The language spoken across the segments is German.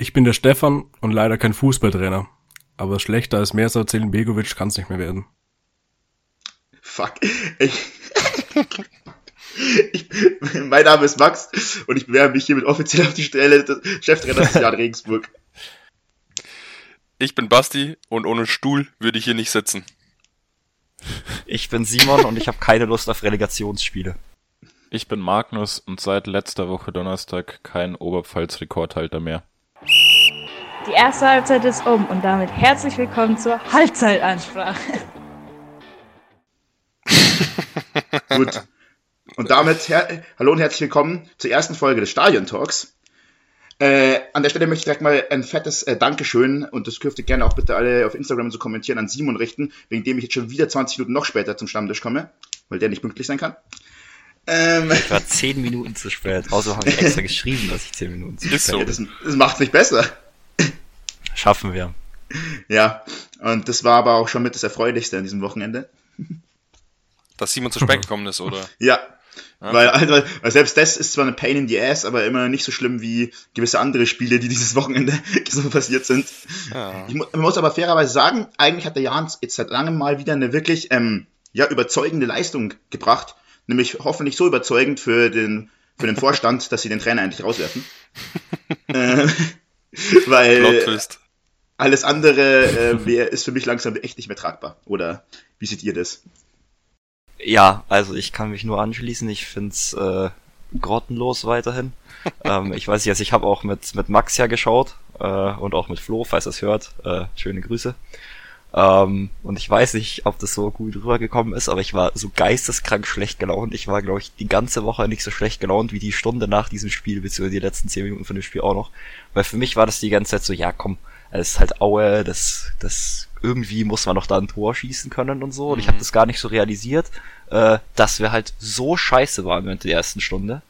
Ich bin der Stefan und leider kein Fußballtrainer. Aber schlechter als Mersat Selim Begovic kann es nicht mehr werden. Fuck. Ich, ich, mein Name ist Max und ich bewerbe mich hiermit offiziell auf die Stelle des Cheftrainers des Jan Regensburg. Ich bin Basti und ohne Stuhl würde ich hier nicht sitzen. Ich bin Simon und ich habe keine Lust auf Relegationsspiele. Ich bin Magnus und seit letzter Woche Donnerstag kein Oberpfalz-Rekordhalter mehr. Die erste Halbzeit ist um und damit herzlich willkommen zur Halbzeitansprache. Gut. Und damit her hallo und herzlich willkommen zur ersten Folge des Stadion Talks. Äh, an der Stelle möchte ich direkt mal ein fettes äh, Dankeschön und das dürft ihr gerne auch bitte alle auf Instagram so kommentieren an Simon richten, wegen dem ich jetzt schon wieder 20 Minuten noch später zum Stammtisch komme, weil der nicht pünktlich sein kann. Ähm, ich war 10 Minuten zu spät. Außer habe ich extra geschrieben, dass ich 10 Minuten zu spät so. Das, das macht nicht besser. Schaffen wir. Ja, und das war aber auch schon mit das Erfreulichste an diesem Wochenende. Dass Simon zu spät gekommen ist, oder? Ja, Okay. Weil, also, weil selbst das ist zwar eine Pain in the Ass, aber immer nicht so schlimm wie gewisse andere Spiele, die dieses Wochenende so passiert sind. Ja. Ich mu muss aber fairerweise sagen, eigentlich hat der Jans jetzt seit langem mal wieder eine wirklich ähm, ja, überzeugende Leistung gebracht. Nämlich hoffentlich so überzeugend für den, für den Vorstand, dass sie den Trainer endlich rauswerfen. äh, weil alles andere äh, wär, ist für mich langsam echt nicht mehr tragbar. Oder wie seht ihr das? Ja, also ich kann mich nur anschließen. Ich find's äh, grottenlos weiterhin. ähm, ich weiß nicht, also ich habe auch mit, mit Max ja geschaut äh, und auch mit Flo, falls er es hört. Äh, schöne Grüße. Ähm, und ich weiß nicht, ob das so gut rübergekommen ist, aber ich war so geisteskrank schlecht gelaunt. Ich war, glaube ich, die ganze Woche nicht so schlecht gelaunt wie die Stunde nach diesem Spiel, beziehungsweise die letzten zehn Minuten von dem Spiel auch noch. Weil für mich war das die ganze Zeit so, ja komm, es ist halt Aue, das, das irgendwie muss man noch da ein Tor schießen können und so. Und ich habe mhm. das gar nicht so realisiert, äh, dass wir halt so scheiße waren während der ersten Stunde.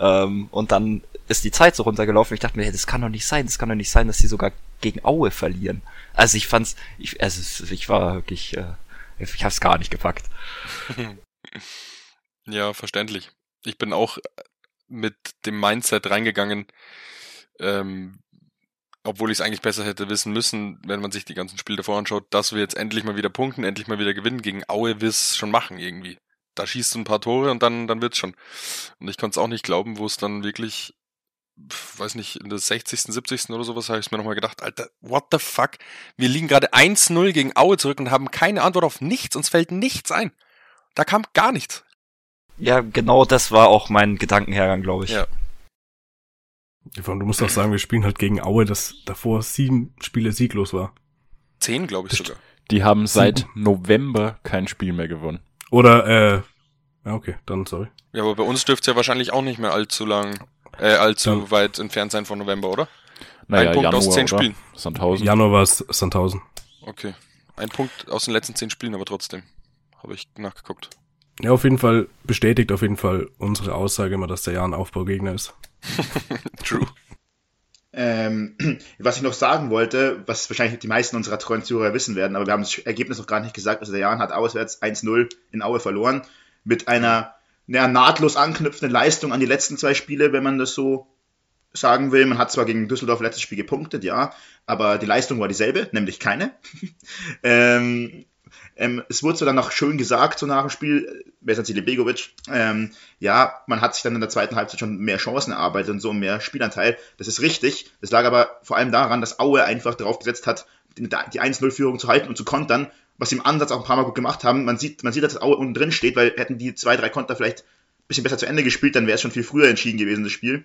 Ähm, und dann ist die Zeit so runtergelaufen. Ich dachte mir, hey, das kann doch nicht sein, das kann doch nicht sein, dass sie sogar gegen Aue verlieren. Also ich fand's, ich, also ich war wirklich, äh, ich hab's gar nicht gepackt. Ja, verständlich. Ich bin auch mit dem Mindset reingegangen, ähm, obwohl ich es eigentlich besser hätte wissen müssen, wenn man sich die ganzen Spiele davor anschaut, dass wir jetzt endlich mal wieder punkten, endlich mal wieder gewinnen. Gegen Aue wir es schon machen irgendwie. Da schießt du ein paar Tore und dann, dann wird's schon. Und ich konnte es auch nicht glauben, wo es dann wirklich, weiß nicht, in der 60., 70. oder sowas habe ich mir nochmal gedacht, Alter, what the fuck? Wir liegen gerade 1-0 gegen Aue zurück und haben keine Antwort auf nichts. Uns fällt nichts ein. Da kam gar nichts. Ja, genau das war auch mein Gedankenhergang, glaube ich. Ja. Du musst auch sagen, wir spielen halt gegen Aue, das davor sieben Spiele sieglos war. Zehn, glaube ich sogar. Die haben seit November kein Spiel mehr gewonnen. Oder, äh, ja, okay, dann sorry. Ja, aber bei uns dürfte es ja wahrscheinlich auch nicht mehr allzu lang, äh, allzu dann. weit entfernt sein von November, oder? Naja, Ein Punkt Januar, aus zehn oder? Spielen. Sandhausen. Januar war es Sandhausen. Okay. Ein Punkt aus den letzten zehn Spielen, aber trotzdem. Habe ich nachgeguckt. Ja, auf jeden Fall bestätigt auf jeden Fall unsere Aussage immer, dass der Jan Aufbaugegner ist. True. Ähm, was ich noch sagen wollte, was wahrscheinlich die meisten unserer treuen Zuhörer wissen werden, aber wir haben das Ergebnis noch gar nicht gesagt. Also der Jan hat auswärts 1-0 in Aue verloren. Mit einer ja, nahtlos anknüpfenden Leistung an die letzten zwei Spiele, wenn man das so sagen will. Man hat zwar gegen Düsseldorf letztes Spiel gepunktet, ja, aber die Leistung war dieselbe, nämlich keine. ähm, ähm, es wurde so dann noch schön gesagt, so nach dem Spiel, Vesan Begovic, ähm, ja, man hat sich dann in der zweiten Halbzeit schon mehr Chancen erarbeitet und so mehr Spielanteil. Das ist richtig. Das lag aber vor allem daran, dass Aue einfach darauf gesetzt hat, die 1-0-Führung zu halten und zu kontern, was sie im Ansatz auch ein paar Mal gut gemacht haben. Man sieht, man sieht, dass Aue unten drin steht, weil hätten die zwei, drei Konter vielleicht ein bisschen besser zu Ende gespielt, dann wäre es schon viel früher entschieden gewesen, das Spiel.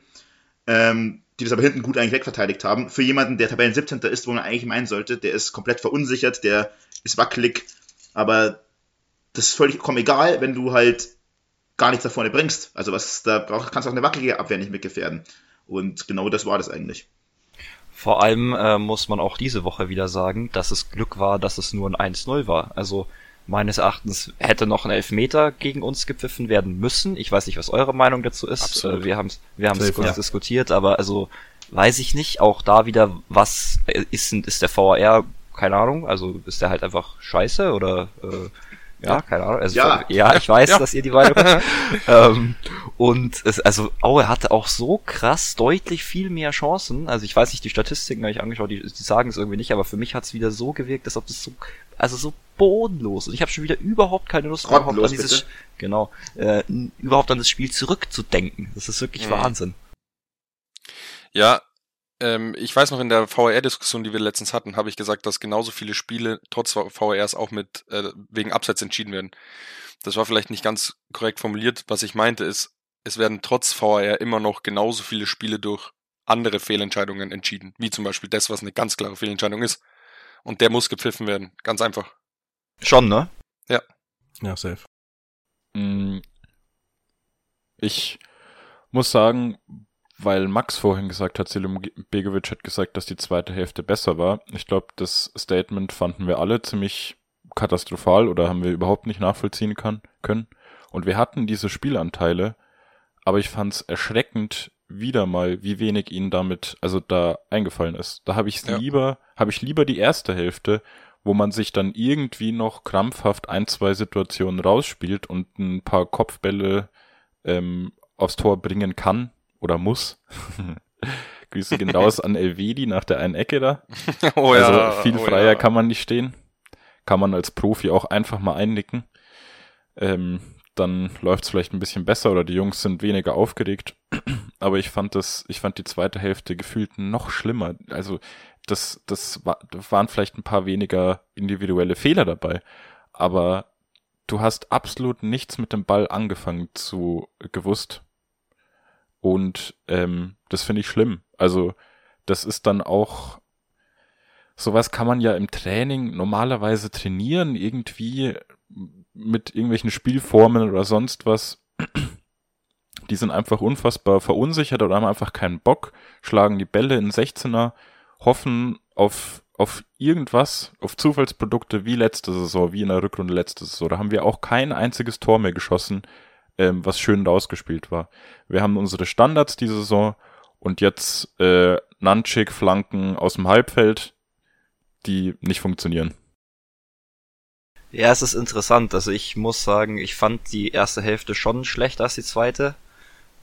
Ähm, die das aber hinten gut eigentlich wegverteidigt haben. Für jemanden, der Tabellen 17. ist, wo man eigentlich meinen sollte, der ist komplett verunsichert, der ist wackelig aber das ist völlig komm egal, wenn du halt gar nichts da vorne bringst. Also was, da brauch, kannst du auch eine wackelige Abwehr nicht mitgefährden. Und genau das war das eigentlich. Vor allem äh, muss man auch diese Woche wieder sagen, dass es Glück war, dass es nur ein 1-0 war. Also meines Erachtens hätte noch ein Elfmeter gegen uns gepfiffen werden müssen. Ich weiß nicht, was eure Meinung dazu ist. Absolut. Äh, wir haben es wir haben's kurz ja. diskutiert, aber also weiß ich nicht. Auch da wieder, was ist, ist der VAR keine Ahnung, also ist der halt einfach scheiße oder äh, Ja, keine Ahnung. Also Ja. ja, ich weiß, Ja. dass ihr die habt. ähm, und es, also Aue hatte auch so krass deutlich viel mehr Chancen. Also ich weiß nicht, die Statistiken habe ich angeschaut, die, die sagen es irgendwie nicht, aber für mich hat es wieder so gewirkt, als ob das so, also so bodenlos. Und ich habe schon wieder überhaupt keine Lust überhaupt an dieses, bitte? genau, äh, überhaupt an das Spiel zurückzudenken. Das ist wirklich Mhm. Wahnsinn. Ja, ähm, ich weiß noch in der VR-Diskussion, die wir letztens hatten, habe ich gesagt, dass genauso viele Spiele trotz VRs auch mit äh, wegen Abseits entschieden werden. Das war vielleicht nicht ganz korrekt formuliert. Was ich meinte ist, es werden trotz VR immer noch genauso viele Spiele durch andere Fehlentscheidungen entschieden, wie zum Beispiel das, was eine ganz klare Fehlentscheidung ist. Und der muss gepfiffen werden, ganz einfach. Schon, ne? Ja, safe. Mm, Ich muss sagen, weil Max vorhin gesagt hat, Selim Begovic hat gesagt, dass die zweite Hälfte besser war. Ich glaube, das Statement fanden wir alle ziemlich katastrophal oder haben wir überhaupt nicht nachvollziehen kann, können. Und wir hatten diese Spielanteile, aber ich fand es erschreckend wieder mal, wie wenig ihnen damit, also da eingefallen ist. Da habe ich Ja. lieber, habe ich lieber die erste Hälfte, wo man sich dann irgendwie noch krampfhaft ein, zwei Situationen rausspielt und ein paar Kopfbälle ähm, aufs Tor bringen kann oder muss. Grüße gehen raus an Elvedi nach der einen Ecke da. oh also viel oh freier ja. kann man nicht stehen. Kann man als Profi auch einfach mal einnicken. Ähm, dann läuft es vielleicht ein bisschen besser oder die Jungs sind weniger aufgeregt. Aber ich fand das, ich fand die zweite Hälfte gefühlt noch schlimmer. Also das, das, war, da waren vielleicht ein paar weniger individuelle Fehler dabei. Aber du hast absolut nichts mit dem Ball angefangen zu gewusst. Und ähm, das finde ich schlimm. Also das ist dann auch sowas kann man ja im Training normalerweise trainieren, irgendwie mit irgendwelchen Spielformen oder sonst was. Die sind einfach unfassbar verunsichert oder haben einfach keinen Bock, schlagen die Bälle in 16er, hoffen auf, auf irgendwas, auf Zufallsprodukte wie letzte Saison, wie in der Rückrunde letzte Saison. Da haben wir auch kein einziges Tor mehr geschossen, ähm, was schön rausgespielt war. Wir haben unsere Standards diese Saison und jetzt äh, Nanchik Flanken aus dem Halbfeld, die nicht funktionieren. Ja, es ist interessant. Also ich muss sagen, ich fand die erste Hälfte schon schlechter als die zweite.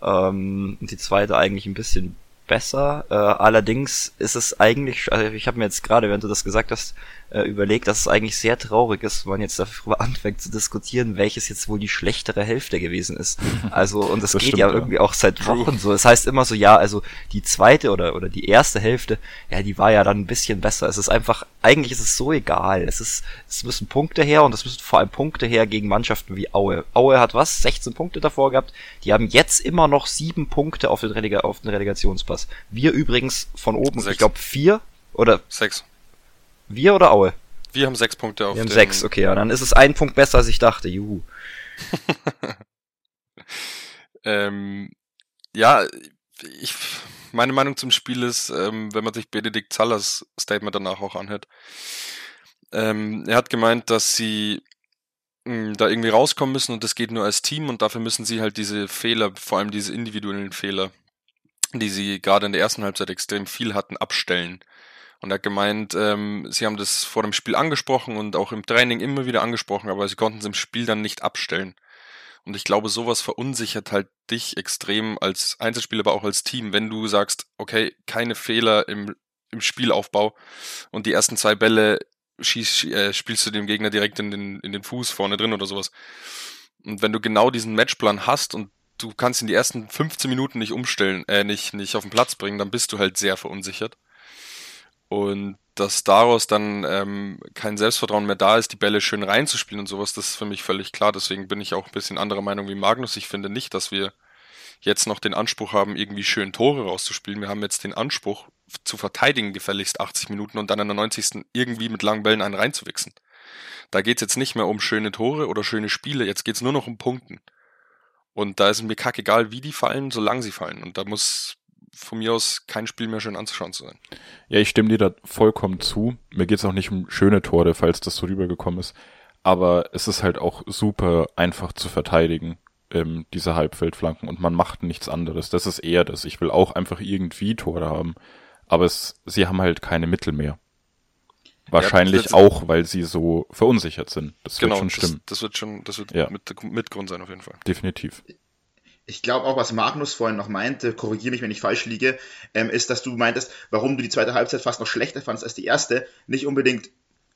Ähm, die zweite eigentlich ein bisschen besser. Äh, allerdings ist es eigentlich, also ich habe mir jetzt gerade, während du das gesagt hast, äh, überlegt, dass es eigentlich sehr traurig ist, wenn man jetzt darüber anfängt zu diskutieren, welches jetzt wohl die schlechtere Hälfte gewesen ist. Also, und das, Das geht stimmt, ja ja. irgendwie auch seit. Wochen so. Es heißt immer so, ja, also die zweite oder, oder die erste Hälfte, ja, die war ja dann ein bisschen besser. Es ist einfach, eigentlich ist es so egal. Es ist, es müssen Punkte her und es müssen vor allem Punkte her gegen Mannschaften wie Aue. Aue hat was? 16 Punkte davor gehabt. Die haben jetzt immer noch sieben Punkte auf den, Relega auf den Relegationspass. Wir übrigens von oben, Sechs. ich glaube vier oder Sechs. Wir oder Aue? Wir haben sechs Punkte auf Wir haben den, sechs, okay, ja, dann ist es ein Punkt besser, als ich dachte. Juhu. Ähm, ja, ich, meine Meinung zum Spiel ist, ähm, wenn man sich Benedikt Zallers Statement danach auch anhört, ähm, er hat gemeint, dass sie mh, da irgendwie rauskommen müssen und das geht nur als Team und dafür müssen sie halt diese Fehler, vor allem diese individuellen Fehler, die sie gerade in der ersten Halbzeit extrem viel hatten, abstellen. Und er hat gemeint, ähm, sie haben das vor dem Spiel angesprochen und auch im Training immer wieder angesprochen, aber sie konnten es im Spiel dann nicht abstellen. Und ich glaube, sowas verunsichert halt dich extrem als Einzelspieler, aber auch als Team, wenn du sagst, okay, keine Fehler im, im Spielaufbau und die ersten zwei Bälle schieß, äh, spielst du dem Gegner direkt in den, in den Fuß vorne drin oder sowas. Und wenn du genau diesen Matchplan hast und du kannst in die ersten 15 Minuten nicht umstellen, äh, nicht, nicht auf den Platz bringen, dann bist du halt sehr verunsichert. Und dass daraus dann ähm, kein Selbstvertrauen mehr da ist, die Bälle schön reinzuspielen und sowas, das ist für mich völlig klar. Deswegen bin ich auch ein bisschen anderer Meinung wie Magnus. Ich finde nicht, dass wir jetzt noch den Anspruch haben, irgendwie schön Tore rauszuspielen. Wir haben jetzt den Anspruch, zu verteidigen gefälligst 80 Minuten und dann in der 90. irgendwie mit langen Bällen einen reinzuwichsen. Da geht's jetzt nicht mehr um schöne Tore oder schöne Spiele, jetzt geht's nur noch um Punkten. Und da ist mir kackegal, wie die fallen, solange sie fallen. Und da muss von mir aus kein Spiel mehr schön anzuschauen zu sein. Ja, ich stimme dir da vollkommen zu. Mir geht's auch nicht um schöne Tore, falls das so rübergekommen ist. Aber es ist halt auch super einfach zu verteidigen, ähm, diese Halbfeldflanken. Und man macht nichts anderes. Das ist eher das. Ich will auch einfach irgendwie Tore haben. Aber es, sie haben halt keine Mittel mehr. Wahrscheinlich das- auch, weil sie so verunsichert sind. Das genau, wird schon das, stimmen. das wird schon, das wird Ja. mit, mit Grund sein auf jeden Fall. Definitiv. Ich glaube auch, was Magnus vorhin noch meinte, korrigiere mich, wenn ich falsch liege, ähm, ist, dass du meintest, warum du die zweite Halbzeit fast noch schlechter fandest als die erste. Nicht unbedingt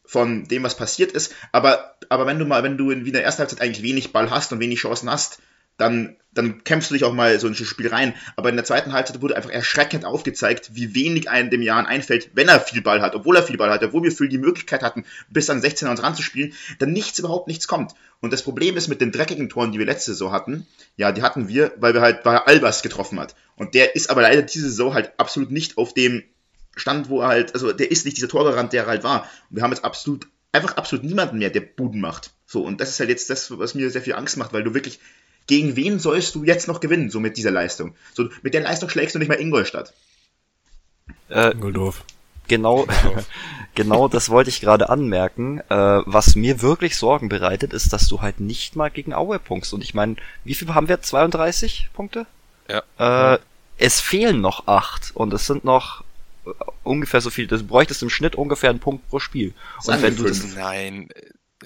von dem, was passiert ist, aber, aber wenn du mal, wenn du in, der ersten Halbzeit eigentlich wenig Ball hast und wenig Chancen hast, dann, dann kämpfst du dich auch mal so in ein Spiel rein. Aber in der zweiten Halbzeit wurde einfach erschreckend aufgezeigt, wie wenig einem dem Jahren einfällt, wenn er viel Ball hat, obwohl er viel Ball hat, obwohl wir viel die Möglichkeit hatten, bis an 16er uns ranzuspielen, dann nichts, überhaupt nichts kommt. Und das Problem ist mit den dreckigen Toren, die wir letzte Saison hatten, ja, die hatten wir, weil wir halt, weil Albers getroffen hat. Und der ist aber leider diese Saison halt absolut nicht auf dem Stand, wo er halt, also der ist nicht dieser Torgarant, der er halt war. Und wir haben jetzt absolut, einfach absolut niemanden mehr, der Buden macht. So, und das ist halt jetzt das, was mir sehr viel Angst macht, weil du wirklich, gegen wen sollst du jetzt noch gewinnen, so mit dieser Leistung? So, mit der Leistung schlägst du nicht mal Ingolstadt. Äh, Ingoldorf. genau, genau das wollte ich gerade anmerken. Äh, was mir wirklich Sorgen bereitet, ist, dass du halt nicht mal gegen Aue punktst. Und ich meine, wie viel haben wir? 32 Punkte? Ja. Äh, es fehlen noch acht und es sind noch äh, ungefähr so viel. Du bräuchtest im Schnitt ungefähr einen Punkt pro Spiel. Sagen Und wenn du das, fünf. Nein,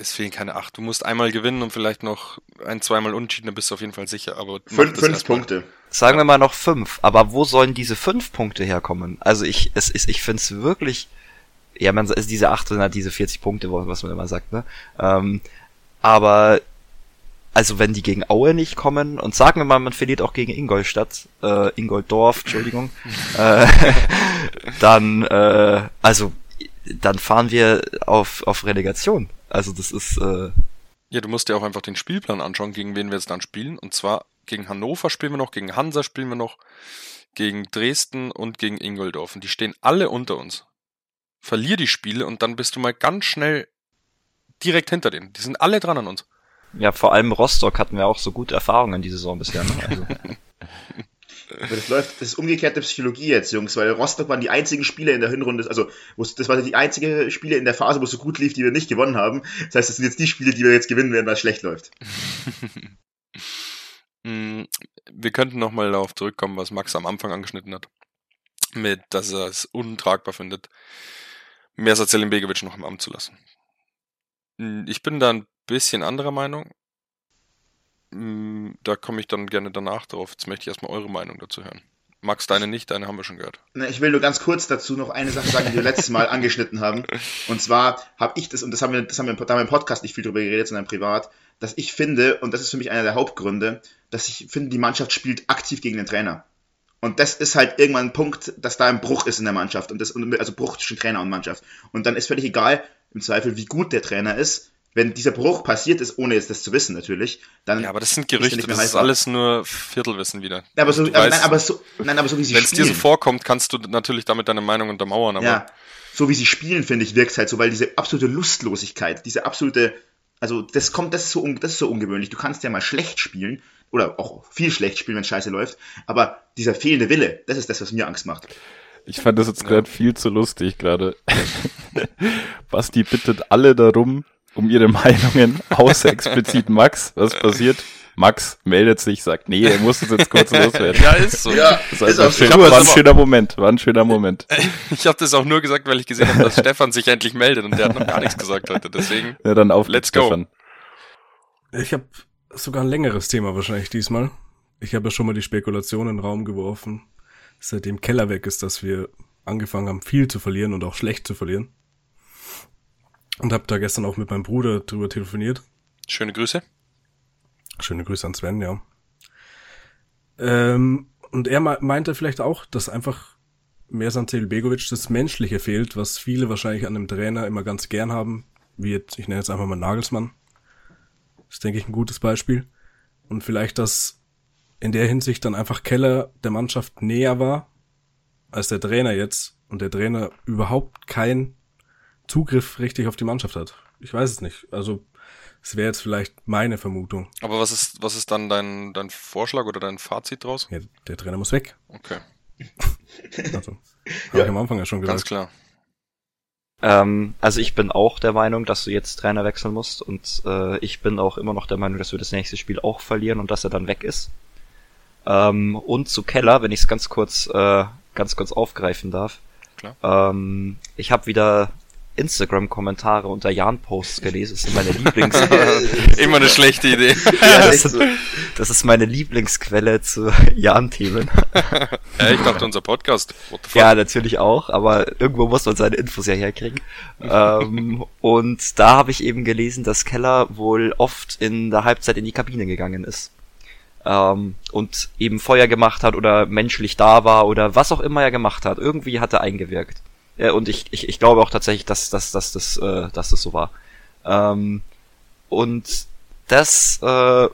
es fehlen keine acht. Du musst einmal gewinnen und vielleicht noch ein, zweimal unentschieden, dann bist du auf jeden Fall sicher. Aber Fünf, fünf. Punkte. sagen wir mal noch fünf, aber wo sollen diese fünf Punkte herkommen? Also ich, es ist, ich finde es wirklich, ja, man ist diese acht sind halt diese 40 Punkte, was man immer sagt, ne? Ähm, aber also wenn die gegen Aue nicht kommen und sagen wir mal, man verliert auch gegen Ingolstadt, äh, Ingoldorf, Entschuldigung, äh, dann, äh, also dann fahren wir auf, auf Relegation. Also das ist, äh, Ja, du musst dir auch einfach den Spielplan anschauen, gegen wen wir jetzt dann spielen. Und zwar gegen Hannover spielen wir noch, gegen Hansa spielen wir noch, gegen Dresden und gegen Ingoldorf. Und die stehen alle unter uns. Verlier die Spiele und dann bist du mal ganz schnell direkt hinter denen. Die sind alle dran an uns. ja, vor allem Rostock hatten wir auch so gute Erfahrungen die Saison bisher. Ne? Also, Aber das läuft, das ist umgekehrte Psychologie jetzt, Jungs, weil Rostock waren die einzigen Spiele in der Hinrunde, also das waren die einzige Spiele in der Phase, wo es so gut lief, die wir nicht gewonnen haben. Das heißt, das sind jetzt die Spiele, die wir jetzt gewinnen werden, weil es schlecht läuft. Mm, Wir könnten nochmal darauf zurückkommen, was Max am Anfang angeschnitten hat. Mit, dass er es untragbar findet, Mersat Selimbegovic noch im Amt zu lassen. Mm, Ich bin da ein bisschen anderer Meinung. Mm, Da komme ich dann gerne danach drauf. Jetzt möchte ich erstmal eure Meinung dazu hören. Max, deine nicht, deine haben wir schon gehört. Ich will nur ganz kurz dazu noch eine Sache sagen, die wir letztes Mal angeschnitten haben. Und zwar habe ich das, und das haben wir, das haben wir, da haben wir im Podcast nicht viel drüber geredet, sondern privat, dass ich finde, und das ist für mich einer der Hauptgründe, dass ich finde, die Mannschaft spielt aktiv gegen den Trainer. Und das ist halt irgendwann ein Punkt, dass da ein Bruch ist in der Mannschaft. Und das, also Bruch zwischen Trainer und Mannschaft. Und dann ist völlig egal, im Zweifel, wie gut der Trainer ist. Wenn dieser Bruch passiert ist, ohne jetzt das zu wissen natürlich, dann. Ja, aber das sind er Gerüchte, das ist alles nur Viertelwissen wieder. Ja, aber so, aber, weißt- nein, aber so, nein, aber so wie sie Wenn es dir so vorkommt, kannst du natürlich damit deine Meinung untermauern, aber Ja, so wie sie spielen, finde ich, wirkt halt so, weil diese absolute Lustlosigkeit, diese absolute, also das kommt, das ist so, un- das ist so ungewöhnlich. Du kannst ja mal schlecht spielen oder auch viel schlecht spielen, wenn scheiße läuft, aber dieser fehlende Wille, das ist das, was mir Angst macht. Ich fand das jetzt gerade viel zu lustig gerade. Basti bittet alle darum, um ihre Meinungen, außer explizit Max. Was passiert? Max meldet sich, sagt, nee, er muss es jetzt kurz loswerden. ja, ist so. Ja, Das ist einfach schön, war das ein schöner Moment, war ein schöner Moment. Ich habe das auch nur gesagt, weil ich gesehen habe, dass Stefan sich endlich meldet und der hat noch gar nichts gesagt heute. Deswegen, Ja, dann auf Let's go. Stefan. Ich habe sogar ein längeres Thema wahrscheinlich diesmal. Ich habe ja schon mal die Spekulation in den Raum geworfen, seitdem Keller weg ist, dass wir angefangen haben, viel zu verlieren und auch schlecht zu verlieren. Und habe da gestern auch mit meinem Bruder drüber telefoniert. schöne Grüße. Schöne Grüße an Sven, ja. Ähm, und er me- meinte vielleicht auch, dass einfach Mersan Begovic das Menschliche fehlt, was viele wahrscheinlich an einem Trainer immer ganz gern haben, wie jetzt, ich nenne jetzt einfach mal Nagelsmann. Das ist, denke ich, ein gutes Beispiel. Und vielleicht, dass in der Hinsicht dann einfach Keller der Mannschaft näher war als der Trainer jetzt und der Trainer überhaupt keinen Zugriff richtig auf die Mannschaft hat. Ich weiß es nicht. Also, es wäre jetzt vielleicht meine Vermutung. Aber was ist, was ist dann dein, dein Vorschlag oder dein Fazit draus? Ja, der Trainer muss weg. Okay, Also, habe ich am Anfang ja schon ganz gesagt. klar. Ähm, also ich bin auch der Meinung, dass du jetzt Trainer wechseln musst und äh, ich bin auch immer noch der Meinung, dass wir das nächste Spiel auch verlieren und dass er dann weg ist. Ähm, und zu Keller, wenn ich es ganz kurz, äh, ganz kurz aufgreifen darf. Klar. Ähm, ich habe wieder Instagram-Kommentare unter Jan-Posts gelesen. Das sind meine Lieblings... Immer eine schlechte Idee. ja, das, ist, das ist meine Lieblingsquelle zu Jan-Themen. ja, ich dachte unser Podcast. Ja, natürlich auch, aber irgendwo muss man seine Infos ja herkriegen. ähm, und da habe ich eben gelesen, dass Keller wohl oft in der Halbzeit in die Kabine gegangen ist ähm, und eben Feuer gemacht hat oder menschlich da war oder was auch immer er gemacht hat. Irgendwie hat er eingewirkt. Ja, und ich, ich, ich glaube auch tatsächlich, dass, dass, dass, dass, äh, dass das so war. Ähm, und das äh,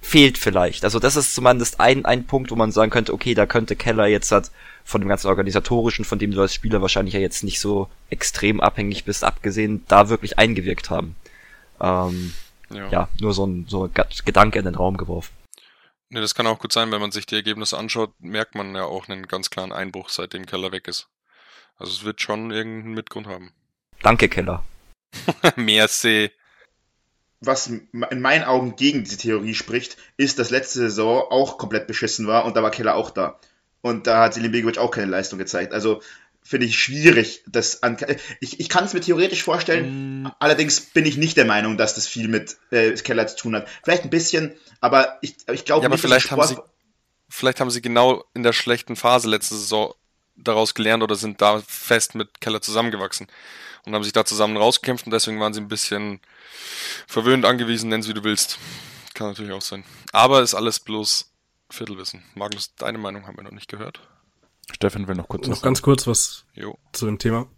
fehlt vielleicht. Also das ist zumindest ein, ein Punkt, wo man sagen könnte, okay, da könnte Keller jetzt hat von dem ganzen Organisatorischen, von dem du als Spieler wahrscheinlich ja jetzt nicht so extrem abhängig bist, abgesehen, da wirklich eingewirkt haben. Ähm, ja. ja, nur so ein, so ein Gedanke in den Raum geworfen. Ne, das kann auch gut sein, wenn man sich die Ergebnisse anschaut, merkt man ja auch einen ganz klaren Einbruch, seitdem Keller weg ist. Also es wird schon irgendeinen Mitgrund haben. Danke, Keller. Merci. Was in meinen Augen gegen diese Theorie spricht, ist, dass letzte Saison auch komplett beschissen war und da war Keller auch da. Und da hat Selim Begovic auch keine Leistung gezeigt. Also finde ich schwierig. Das an, ich ich kann es mir theoretisch vorstellen, mm. allerdings bin ich nicht der Meinung, dass das viel mit äh, Keller zu tun hat. Vielleicht ein bisschen, aber ich, ich glaube ja, nicht, aber vielleicht haben sie vielleicht haben sie genau in der schlechten Phase letzte Saison daraus gelernt oder sind da fest mit Keller zusammengewachsen und haben sich da zusammen rausgekämpft und deswegen waren sie ein bisschen verwöhnt angewiesen, nenn's wie du willst. Kann natürlich auch sein. Aber ist alles bloß Viertelwissen. Magnus, deine Meinung haben wir noch nicht gehört. Steffen will noch kurz. Noch ganz kurz was jo. zu dem Thema.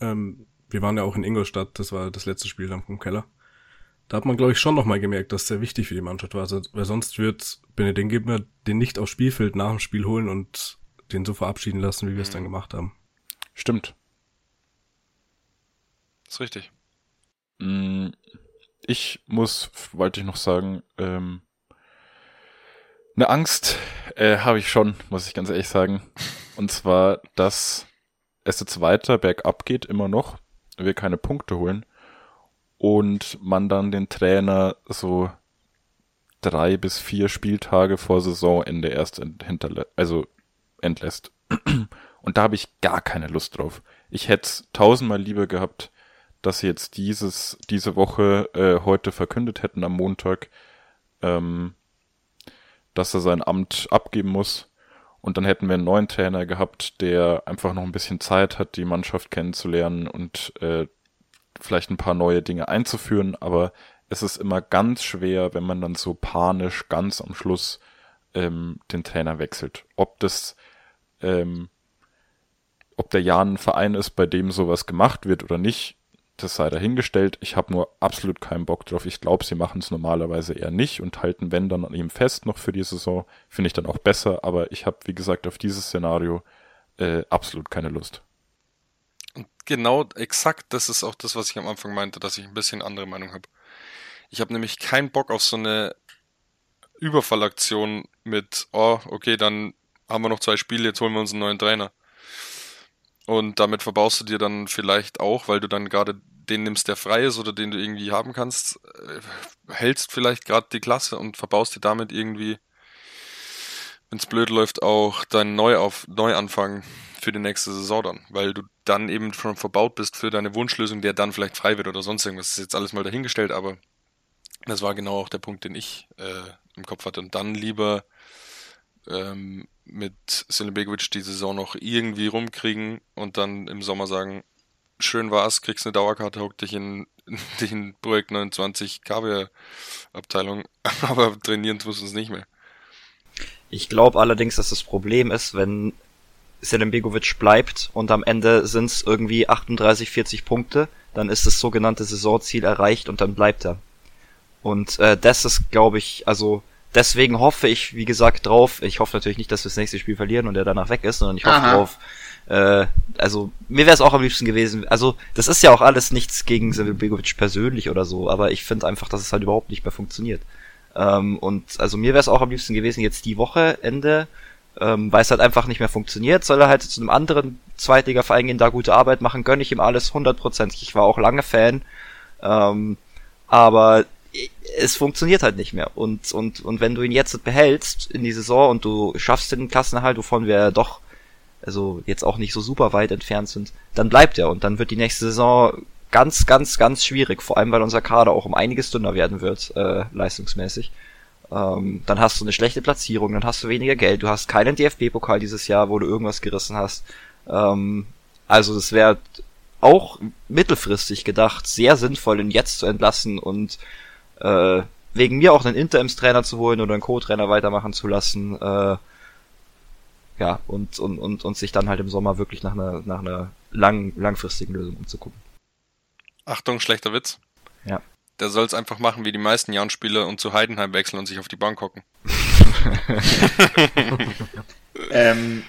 Ähm, wir waren ja auch in Ingolstadt, das war das letzte Spiel dann vom Keller. Da hat man, glaube ich, schon nochmal gemerkt, dass sehr wichtig für die Mannschaft war. Also, weil sonst wird Benedikt Gebner den nicht aufs Spielfeld nach dem Spiel holen und den so verabschieden lassen, wie wir es dann mhm. gemacht haben. Stimmt. Das ist richtig. Mm, ich muss, wollte ich noch sagen, ähm, eine Angst äh, habe ich schon, muss ich ganz ehrlich sagen. Und zwar, dass es jetzt weiter bergab geht, immer noch, wir keine Punkte holen und man dann den Trainer so drei bis vier Spieltage vor Saisonende erst hinterlä also entlässt. Und da habe ich gar keine Lust drauf. Ich hätte tausendmal lieber gehabt, dass sie jetzt dieses, diese Woche äh, heute verkündet hätten am Montag, ähm, dass er sein Amt abgeben muss. Und dann hätten wir einen neuen Trainer gehabt, der einfach noch ein bisschen Zeit hat, die Mannschaft kennenzulernen und äh, vielleicht ein paar neue Dinge einzuführen. Aber es ist immer ganz schwer, wenn man dann so panisch ganz am Schluss ähm, den Trainer wechselt. Ob das, ähm, ob der Jan ein Verein ist, bei dem sowas gemacht wird oder nicht, das sei dahingestellt. Ich habe nur absolut keinen Bock drauf. Ich glaube, sie machen es normalerweise eher nicht und halten, wenn dann an ihm fest noch für die Saison. Finde ich dann auch besser. Aber ich habe, wie gesagt, auf dieses Szenario äh, absolut keine Lust. Genau, exakt, das ist auch das, was ich am Anfang meinte, dass ich ein bisschen andere Meinung habe. Ich habe nämlich keinen Bock auf so eine Überfallaktion mit, oh, okay, dann haben wir noch zwei Spiele, jetzt holen wir uns einen neuen Trainer. Und damit verbaust du dir dann vielleicht auch, weil du dann gerade den nimmst, der frei ist oder den du irgendwie haben kannst, äh, hältst vielleicht gerade die Klasse und verbaust dir damit irgendwie, wenn es blöd läuft, auch deinen Neuauf Neuanfang für die nächste Saison dann, weil du dann eben schon verbaut bist für deine Wunschlösung, der dann vielleicht frei wird oder sonst irgendwas. Das ist jetzt alles mal dahingestellt, aber das war genau auch der Punkt, den ich äh, im Kopf hatte. Und dann lieber ähm, mit Selim Begovic die Saison noch irgendwie rumkriegen und dann im Sommer sagen, schön war's, kriegst eine Dauerkarte, hock dich in, in Projekt 29 Kaviar Abteilung, aber trainieren tust du es nicht mehr. Ich glaube allerdings, dass das Problem ist, wenn Selim Begovic bleibt und am Ende sind es irgendwie 38, 40 Punkte, dann ist das sogenannte Saisonziel erreicht und dann bleibt er. Und äh, das ist, glaube ich, also deswegen hoffe ich, wie gesagt, drauf. Ich hoffe natürlich nicht, dass wir das nächste Spiel verlieren und er danach weg ist, sondern ich hoffe Aha. drauf. Äh, also mir wäre es auch am liebsten gewesen. Also das ist ja auch alles nichts gegen Sevil Begovic persönlich oder so, aber ich finde einfach, dass es halt überhaupt nicht mehr funktioniert. Ähm, und also mir wäre es auch am liebsten gewesen jetzt die Woche Ende, ähm, weil es halt einfach nicht mehr funktioniert. Soll er halt zu einem anderen Zweitliga-Verein gehen, da gute Arbeit machen, gönne ich ihm alles hundertprozentig. Ich war auch lange Fan. Ähm, aber es funktioniert halt nicht mehr. Und, und, und wenn du ihn jetzt behältst in die Saison und du schaffst den Klassenerhalt, wovon wir doch also jetzt auch nicht so super weit entfernt sind, dann bleibt er und dann wird die nächste Saison ganz, ganz, ganz schwierig, vor allem weil unser Kader auch um einiges dünner werden wird, äh, leistungsmäßig. Ähm, dann hast du eine schlechte Platzierung, dann hast du weniger Geld, du hast keinen DFB-Pokal dieses Jahr, wo du irgendwas gerissen hast. Ähm, also es wäre auch mittelfristig gedacht sehr sinnvoll, ihn jetzt zu entlassen und äh, wegen mir auch einen Interims-Trainer zu holen oder einen Co-Trainer weitermachen zu lassen. Äh, ja, und, und, und, und sich dann halt im Sommer wirklich nach einer, nach einer lang, langfristigen Lösung umzugucken. Achtung, schlechter Witz. Ja. Der soll es einfach machen wie die meisten Jahren-Spieler und zu Heidenheim wechseln und sich auf die Bank hocken. ähm,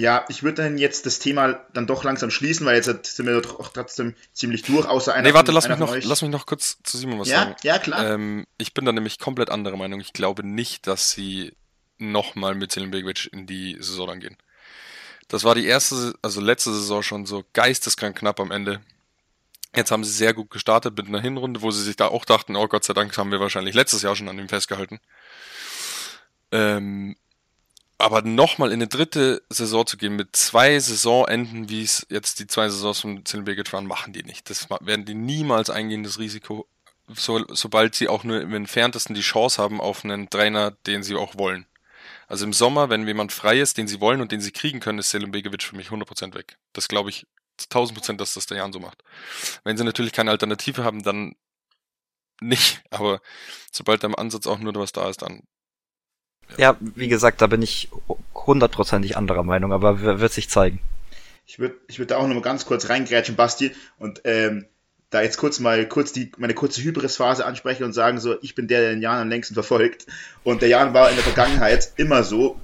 ja, ich würde dann jetzt das Thema dann doch langsam schließen, weil jetzt sind wir doch auch trotzdem ziemlich durch, außer einer. Nee, warte, von, lass mich, noch, euch. lass mich noch kurz zu Simon was ja, sagen. ja, klar. Ähm, ich bin da nämlich komplett anderer Meinung. Ich glaube nicht, dass sie nochmal mit Selim Begovic in die Saison dann gehen. Das war die erste, also letzte Saison schon so geisteskrank knapp am Ende. Jetzt haben sie sehr gut gestartet mit einer Hinrunde, wo sie sich da auch dachten, oh Gott sei Dank haben wir wahrscheinlich letztes Jahr schon an ihm festgehalten. Ähm, aber nochmal in eine dritte Saison zu gehen mit zwei Saisonenden, wie es jetzt die zwei Saisons von Begovic waren, machen die nicht. Das werden die niemals eingehen, das Risiko, so, sobald sie auch nur im entferntesten die Chance haben auf einen Trainer, den sie auch wollen. Also im Sommer, wenn jemand frei ist, den sie wollen und den sie kriegen können, ist Selim Begovic für mich 100% weg. Das glaube ich 1000%, dass das der Jan so macht. Wenn sie natürlich keine Alternative haben, dann nicht. Aber sobald im Ansatz auch nur was da ist, dann Ja, wie gesagt, da bin ich hundertprozentig anderer Meinung, aber wird sich zeigen. Ich würde ich würd da auch noch mal ganz kurz reingrätschen, Basti, und ähm, da jetzt kurz mal kurz die, meine kurze Hybris-Phase ansprechen und sagen so, ich bin der, der den Jan am längsten verfolgt. Und der Jan war in der Vergangenheit immer so,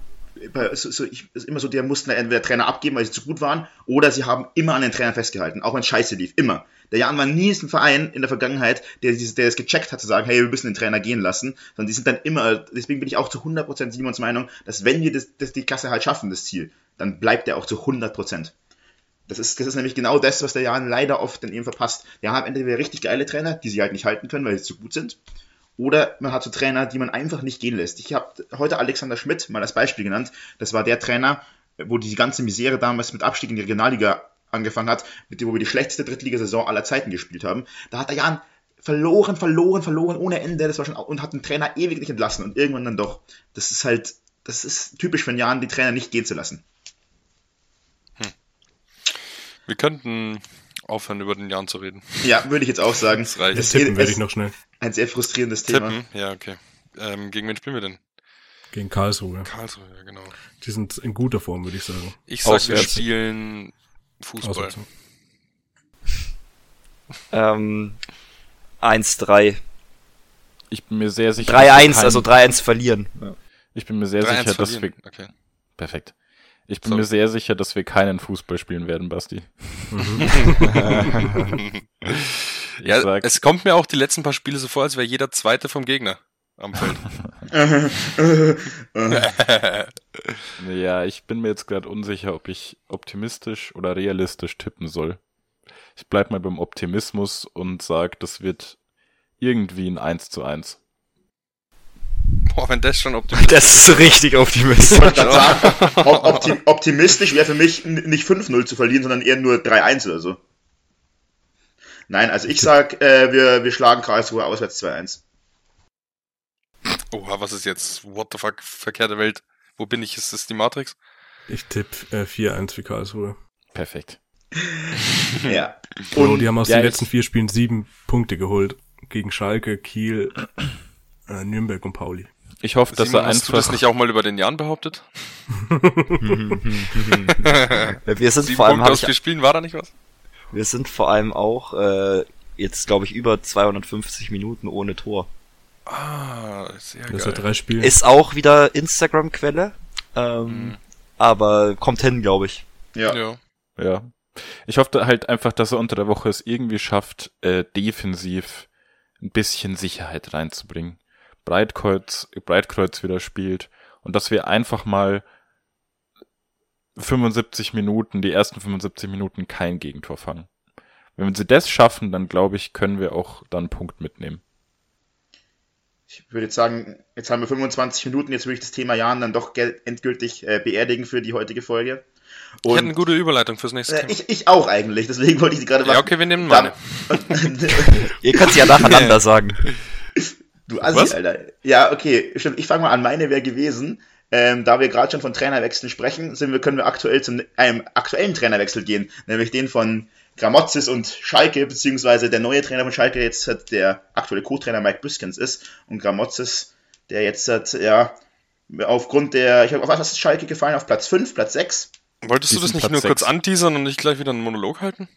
so, so ich, ist immer so, der mussten entweder Trainer abgeben, weil sie zu gut waren, oder sie haben immer an den Trainer festgehalten, auch wenn scheiße lief, immer. Der Jan war nie ein Verein in der Vergangenheit, der, der es gecheckt hat, zu sagen, hey, wir müssen den Trainer gehen lassen, sondern die sind dann immer, deswegen bin ich auch zu 100% Simons Meinung, dass wenn wir das, das, die Klasse halt schaffen, das Ziel, dann bleibt er auch zu 100%. Das ist, das ist nämlich genau das, was der Jan leider oft dann eben verpasst. Wir haben entweder richtig geile Trainer, die sie halt nicht halten können, weil sie zu gut sind, oder man hat so Trainer, die man einfach nicht gehen lässt. Ich habe heute Alexander Schmidt mal als Beispiel genannt. Das war der Trainer, wo die ganze Misere damals mit Abstieg in die Regionalliga angefangen hat, mit dem, wo wir die schlechteste Drittligasaison aller Zeiten gespielt haben. Da hat der Jan verloren, verloren, verloren ohne Ende. Das war schon und hat den Trainer ewig nicht entlassen und irgendwann dann doch. Das ist halt, das ist typisch für den Jan, die Trainer nicht gehen zu lassen. wir könnten aufhören, über den Jan zu reden. Ja, würde ich jetzt auch sagen. Das reicht. Es Tippen ist werde ich noch schnell. Ein sehr frustrierendes Thema. Tippen? Ja, okay. Ähm, gegen wen spielen wir denn? Gegen Karlsruhe. Karlsruhe, ja, genau. Die sind in guter Form, würde ich sagen. Ich sag, wir Auswärts. spielen Fußball. Auswärts. Ähm, 1-3. Ich bin mir sehr sicher. 3-1, dass wir also keinen- 3-1 verlieren. Ich bin mir sehr 3-1 sicher, dass wir. verlieren. Okay. Perfekt. Ich bin So. mir sehr sicher, dass wir keinen Fußball spielen werden, Basti. Ja, sag- es kommt mir auch die letzten paar Spiele so vor, als wäre jeder Zweite vom Gegner am Feld. Ja, ich bin mir jetzt gerade unsicher, ob ich optimistisch oder realistisch tippen soll. Ich bleib mal beim Optimismus und sag, das wird irgendwie ein 1 zu 1. Boah, wenn das schon optimistisch Das ist richtig optimistisch. Optim optimistisch wäre für mich nicht 5-0 zu verlieren, sondern eher nur 3-1 oder so. Nein, also ich sag, äh, wir, wir schlagen Karlsruhe auswärts 2-1. Oha, was ist jetzt? What the fuck? Verkehrte Welt. Wo bin ich? Ist das die Matrix? Ich tippe äh, 4-1 für Karlsruhe. Perfekt. Ja. Bro, Und die haben aus ja, den letzten vier Spielen sieben Punkte geholt. Gegen Schalke, Kiel, äh, Nürnberg und Pauli. Ich hoffe, dass Simon, er hast du das einfach. nicht auch mal über den Jan behauptet? wir sind Sieben vor allem, Punkte aus vier Spielen, war da nicht was? Wir sind vor allem auch äh, jetzt, glaube ich, über 250 Minuten ohne Tor. Ah, sehr Das geil. sind drei Spiele. Ist auch wieder Instagram-Quelle, ähm, Mhm. aber kommt hin, glaube ich. ja. Ja. Ja. Ich hoffe halt einfach, dass er unter der Woche es irgendwie schafft, äh, defensiv ein bisschen Sicherheit reinzubringen. Breitkreuz, Breitkreuz wieder spielt und dass wir einfach mal 75 Minuten, die ersten 75 Minuten kein Gegentor fangen. Wenn sie das schaffen, dann glaube ich, können wir auch dann einen Punkt mitnehmen. Ich würde jetzt sagen, jetzt haben wir 25 Minuten, jetzt würde ich das Thema Jan dann doch endgültig äh, beerdigen für die heutige Folge. Und ich hätte eine gute Überleitung fürs nächste Thema. Ich, ich auch eigentlich, deswegen wollte ich sie gerade machen. Ja, okay, wir nehmen meine. Ihr könnt sie ja nacheinander sagen. Du Assi, Was? Alter. Ja, okay, stimmt. Ich fange mal an. Meine wäre gewesen, ähm, da wir gerade schon von Trainerwechseln sprechen, sind wir, können wir aktuell zu einem aktuellen Trainerwechsel gehen, nämlich den von Gramozis und Schalke, beziehungsweise der neue Trainer von Schalke jetzt hat der aktuelle Co-Trainer Mike Biskens ist und Gramozis, der jetzt hat, ja, aufgrund der, ich habe auf was ist Schalke gefallen? Auf Platz 5, Platz 6? Wolltest du das nicht Platz nur 6. kurz anteasern und nicht gleich wieder einen Monolog halten?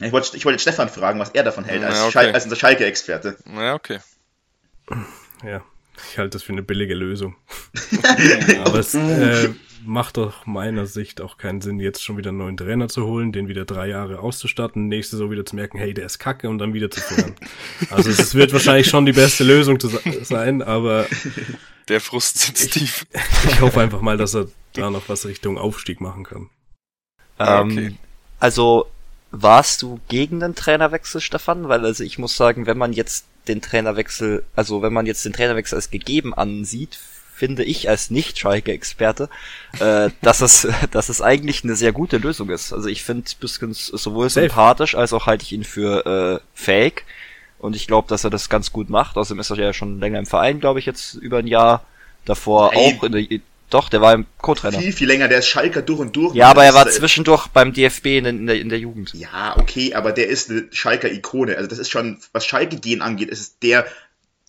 Ich wollte, ich wollte Stefan fragen, was er davon hält, als, ja, okay. Schal als unser Schalke-Experte. Ja, okay. Ja, ich halte das für eine billige Lösung. Aber es äh, macht doch meiner Sicht auch keinen Sinn, jetzt schon wieder einen neuen Trainer zu holen, den wieder drei Jahre auszustatten, nächste so wieder zu merken, hey, der ist kacke und dann wieder zu führen. Also es wird wahrscheinlich schon die beste Lösung zu sein, aber der Frust sitzt tief. Ich hoffe einfach mal, dass er da noch was Richtung Aufstieg machen kann. Ähm, okay. Also warst du gegen den Trainerwechsel, Stefan? Weil also ich muss sagen, wenn man jetzt den Trainerwechsel, also wenn man jetzt den Trainerwechsel als gegeben ansieht, finde ich als Nicht-Schalke-Experte, äh, dass es, dass es eigentlich eine sehr gute Lösung ist. Also ich finde Biskens sowohl Safe. sympathisch als auch halte ich ihn für äh, fähig. Und ich glaube, dass er das ganz gut macht. Außerdem ist er ja schon länger im Verein, glaube ich, jetzt über ein Jahr. Davor Nein. auch in der, doch, der war im Co-Trainer. Viel, viel länger, der ist Schalker durch und durch. Ja, aber er war zwischendurch beim DFB in, in, der, in der Jugend. Ja, okay, aber der ist eine Schalker-Ikone. Also das ist schon, was Schalke-Gehen angeht, ist der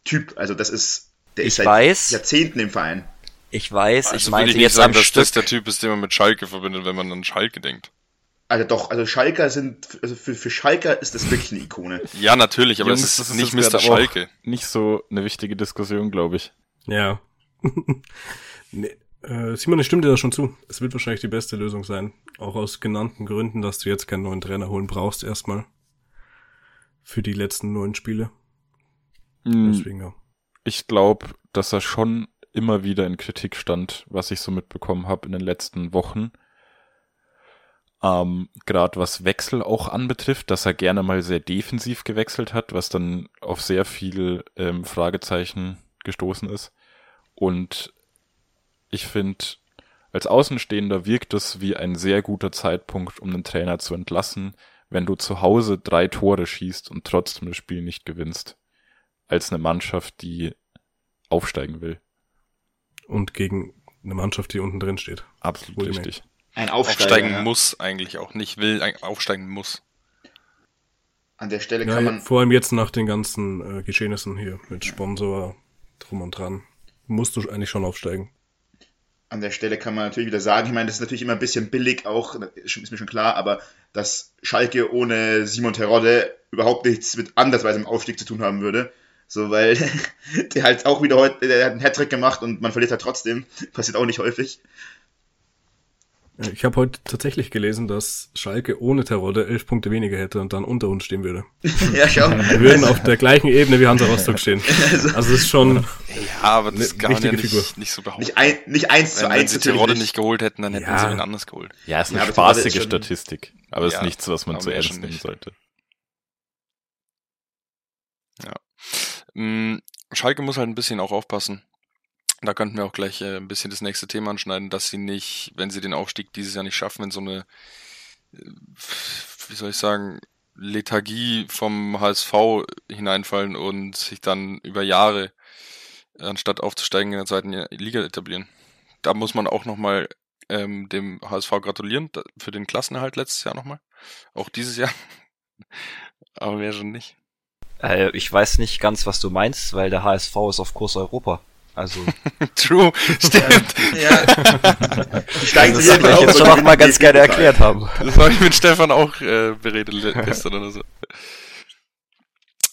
Typ. Also das ist, der ich ist seit weiß, Jahrzehnten im Verein. Ich weiß, also ich meinte ich jetzt sagen, am dass Stück. das der Typ ist, den man mit Schalke verbindet, wenn man an Schalke denkt. Also doch, also Schalker sind, also für, für Schalker ist das wirklich eine Ikone. Ja, natürlich, aber Jungs, es ist, ist nicht Mr. Schalke. Nicht so eine wichtige Diskussion, glaube ich. Ja. nee. Äh, Simon, ich stimme dir da schon zu. Es wird wahrscheinlich die beste Lösung sein. Auch aus genannten Gründen, dass du jetzt keinen neuen Trainer holen brauchst erstmal. Für die letzten neun Spiele. Mhm. Deswegen ja. Ich glaube, dass er schon immer wieder in Kritik stand, was ich so mitbekommen habe in den letzten Wochen ähm, Gerade was Wechsel auch anbetrifft, dass er gerne mal sehr defensiv gewechselt hat, was dann auf sehr viel ähm, Fragezeichen gestoßen ist. Und ich finde, als Außenstehender wirkt es wie ein sehr guter Zeitpunkt, um den Trainer zu entlassen, wenn du zu Hause drei Tore schießt und trotzdem das Spiel nicht gewinnst. Als eine Mannschaft, die aufsteigen will. Und gegen eine Mannschaft, die unten drin steht. Absolut richtig. Ein Aufsteiger, aufsteigen ja. muss eigentlich auch nicht will, aufsteigen muss. An der Stelle kann ja, man. Vor allem jetzt nach den ganzen äh, Geschehnissen hier mit Sponsor drum und dran. Musst du eigentlich schon aufsteigen. An der Stelle kann man natürlich wieder sagen, ich meine, das ist natürlich immer ein bisschen billig auch, ist mir schon klar, aber dass Schalke ohne Simon Terodde überhaupt nichts mit andersweise im Aufstieg zu tun haben würde. So, weil der halt auch wieder heute, der hat einen Hattrick gemacht und man verliert halt trotzdem. Passiert auch nicht häufig. Ich habe heute tatsächlich gelesen, dass Schalke ohne Terodde elf Punkte weniger hätte und dann unter uns stehen würde. ja, schau. Wir würden auf der gleichen Ebene wie Hansa Rostock stehen. Also, also das ist schon ja, aber das kann man ja nicht, Figur. nicht so behaupten. Nicht, ein, nicht eins zu wenn, eins. Wenn sie Terodde nicht geholt hätten, dann hätten ja. sie wen anders geholt. Ja, ist eine ja, spaßige ist Statistik. Aber es ja, ist nichts, was man zu ernst nehmen sollte. Ja. Mm, Schalke muss halt ein bisschen auch aufpassen da könnten wir auch gleich äh, ein bisschen das nächste Thema anschneiden, dass sie nicht, wenn sie den Aufstieg dieses Jahr nicht schaffen, in so eine, äh, wie soll ich sagen, Lethargie vom HSV hineinfallen und sich dann über Jahre, anstatt aufzusteigen, in der zweiten Liga etablieren. Da muss man auch nochmal ähm, dem HSV gratulieren für den Klassenerhalt letztes Jahr nochmal. Auch dieses Jahr. Aber mehr schon nicht. Äh, ich weiß nicht ganz, was du meinst, weil der HSV ist auf Kurs Europa. Also. True, stimmt. ja. Die steigen das sollte ich jetzt schon noch mal ganz gerne erklärt haben. Das habe ich mit Stefan auch äh, beredet gestern oder so.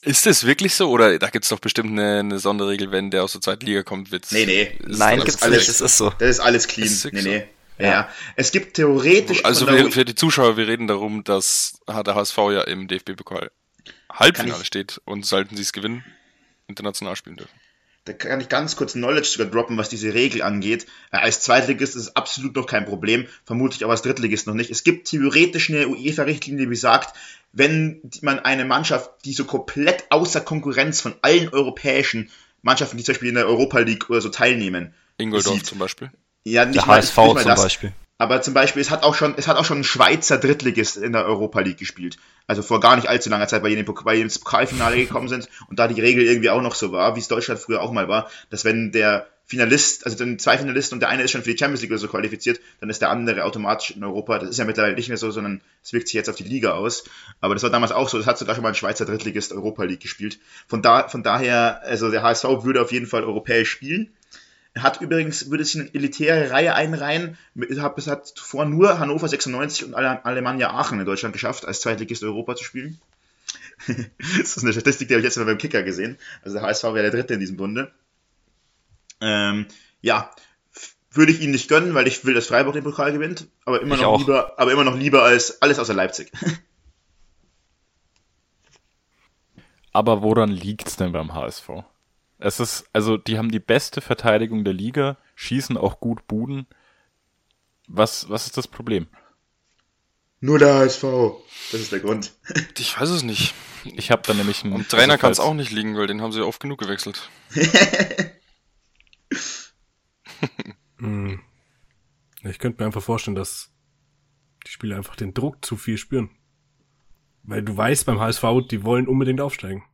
Ist das wirklich so? Oder da gibt's doch bestimmt eine, eine Sonderregel, wenn der aus der zweiten Liga kommt, wird's. Nee, nee. Nein, gibt's alles, nicht, das ist so. Das ist alles clean. Ist nee, nee. Ja. ja. Es gibt theoretisch. Also für, für, die Zuschauer, wir reden darum, dass der HSV ja im DFB-Pokal Halbfinale steht und sollten sie es gewinnen, international spielen dürfen da kann ich ganz kurz Knowledge sogar droppen, was diese Regel angeht. Äh, als Zweitligist ist es absolut noch kein Problem, vermutlich auch als Drittligist noch nicht. Es gibt theoretisch eine UEFA-Richtlinie, die sagt, wenn man eine Mannschaft, die so komplett außer Konkurrenz von allen europäischen Mannschaften, die zum Beispiel in der Europa League oder so teilnehmen, Ingoldorf sieht, zum Beispiel. Ja, nicht der mal, HSV nicht mal zum das. Beispiel. Aber zum Beispiel, es hat auch schon, es hat auch schon ein Schweizer Drittligist in der Europa League gespielt. Also vor gar nicht allzu langer Zeit, weil die ins Pokalfinale gekommen sind und da die Regel irgendwie auch noch so war, wie es Deutschland früher auch mal war, dass wenn der Finalist, also dann zwei Finalisten und der eine ist schon für die Champions League oder so qualifiziert, dann ist der andere automatisch in Europa. Das ist ja mittlerweile nicht mehr so, sondern es wirkt sich jetzt auf die Liga aus. Aber das war damals auch so. Das hat sogar schon mal ein Schweizer Drittligist Europa League gespielt. Von da, von daher, also der HSV würde auf jeden Fall europäisch spielen. Hat übrigens, würde sich eine elitäre Reihe einreihen. Es hat zuvor nur Hannover 96 und Alemannia Aachen in Deutschland geschafft, als Zweitligist Europa zu spielen. das ist eine Statistik, die habe ich jetzt mal beim Kicker gesehen. Also der HSV wäre der Dritte in diesem Bunde. Ähm, ja, würde ich ihn nicht gönnen, weil ich will, dass Freiburg den Pokal gewinnt, aber immer ich noch auch. lieber, aber immer noch lieber als alles außer Leipzig. aber woran liegt's denn beim HSV? Es ist, also, die haben die beste Verteidigung der Liga, schießen auch gut Buden. Was, was ist das Problem? Nur der HSV. Das ist der Grund. Ich weiß es nicht. Ich habe da nämlich einen. Am Trainer kann es auch nicht liegen, weil den haben sie oft genug gewechselt. Hm. Ich könnte mir einfach vorstellen, dass die Spieler einfach den Druck zu viel spüren. Weil du weißt beim HSV, die wollen unbedingt aufsteigen.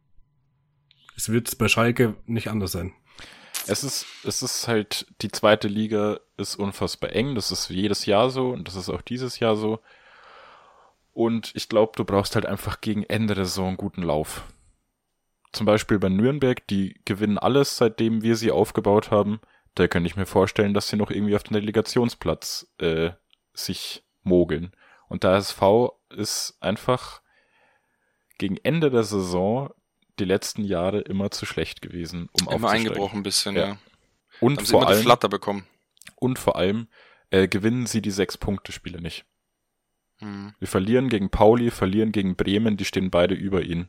Es wird bei Schalke nicht anders sein. Es ist, es ist halt, die zweite Liga ist unfassbar eng. Das ist jedes Jahr so und das ist auch dieses Jahr so. Und ich glaube, du brauchst halt einfach gegen Ende der Saison einen guten Lauf. Zum Beispiel bei Nürnberg, die gewinnen alles, seitdem wir sie aufgebaut haben da könnte ich mir vorstellen, dass sie noch irgendwie auf den Relegationsplatz äh, sich mogeln. Und der SV ist einfach gegen Ende der Saison die letzten Jahre immer zu schlecht gewesen, um Immer eingebrochen ein bisschen, ja. ja. Und Haben vor allem, Flatter bekommen. Und vor allem äh, gewinnen sie die Sechs-Punkte-Spiele nicht. Hm. Wir verlieren gegen Pauli, verlieren gegen Bremen, die stehen beide über ihnen.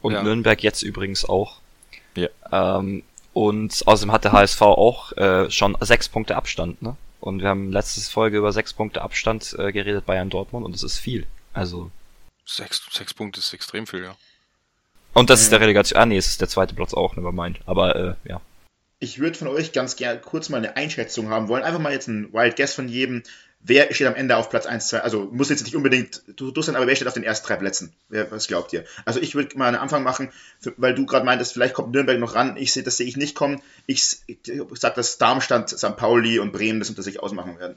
Und ja. Nürnberg jetzt übrigens auch. Ja. Ähm, und außerdem hat der HSV auch äh, schon sechs Punkte Abstand, ne? Und wir haben letztes Folge über sechs Punkte Abstand äh, geredet, Bayern Dortmund, und das ist viel. Also. Sechs, sechs Punkte ist extrem viel, ja. Und das äh, ist der Relegation. Ah, nee, es ist der zweite Platz auch, never mind. Aber äh, ja. Ich würde von euch ganz gerne kurz mal eine Einschätzung haben wollen. Einfach mal jetzt ein Wild Guess von jedem wer steht am Ende auf Platz 1, 2, also muss jetzt nicht unbedingt du sein, aber wer steht auf den ersten drei Plätzen? Wer, was glaubt ihr? Also ich würde mal einen Anfang machen, für, weil du gerade meintest, vielleicht kommt Nürnberg noch ran. Ich sehe, das sehe ich nicht kommen. Ich, ich sage, dass Darmstadt, St. Pauli und Bremen das unter sich ausmachen werden.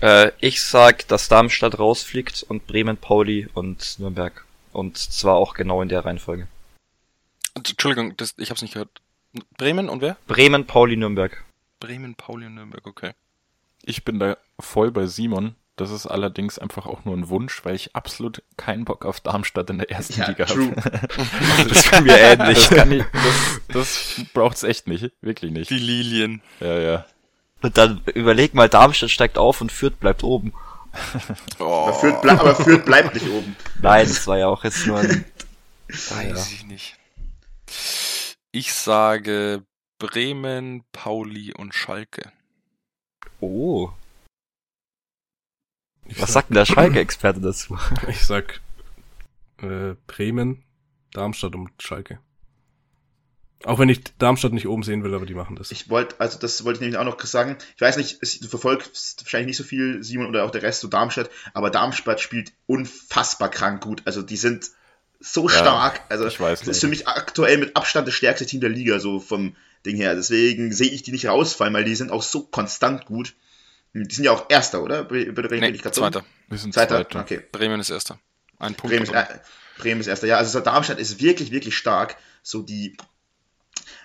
Äh, ich sag, dass Darmstadt rausfliegt und Bremen, Pauli und Nürnberg. Und zwar auch genau in der Reihenfolge. Entschuldigung, das, ich habe es nicht gehört. Bremen und wer? Bremen, Pauli, Nürnberg. Bremen, Pauli und Nürnberg, okay. Ich bin da voll bei Simon. Das ist allerdings einfach auch nur ein Wunsch, weil ich absolut keinen Bock auf Darmstadt in der ersten ja, Liga habe. das ist mir ähnlich. Das, das, das braucht's echt nicht, wirklich nicht. Die Lilien. Ja, ja. Und dann überleg mal, Darmstadt steigt auf und Fürth bleibt oben. Oh. Aber, Fürth bleib, aber Fürth bleibt nicht oben. Nein, das war ja auch jetzt nur ein... Weiß ich nicht. Ich sage Bremen, Pauli und Schalke. Oh. Ich Was sagt denn der Schalke-Experte dazu? Ich sag äh, Bremen, Darmstadt und Schalke. Auch wenn ich Darmstadt nicht oben sehen will, aber die machen das. Ich wollte, also das wollte ich nämlich auch noch sagen. Ich weiß nicht, du verfolgst wahrscheinlich nicht so viel, Simon oder auch der Rest, so Darmstadt, aber Darmstadt spielt unfassbar krank gut. Also die sind so ja, stark. Also ich weiß das ist für mich aktuell mit Abstand das stärkste Team der Liga, so vom Ding her. Deswegen sehe ich die nicht rausfallen, weil die sind auch so konstant gut. Die sind ja auch Erster, oder? Be nee, Zweiter. Wir sind Zweiter. Zweiter. Okay. Bremen ist Erster. Ein Punkt. Bremen ist, äh, Bremen ist Erster. Ja, also Darmstadt ist wirklich, wirklich stark. So die.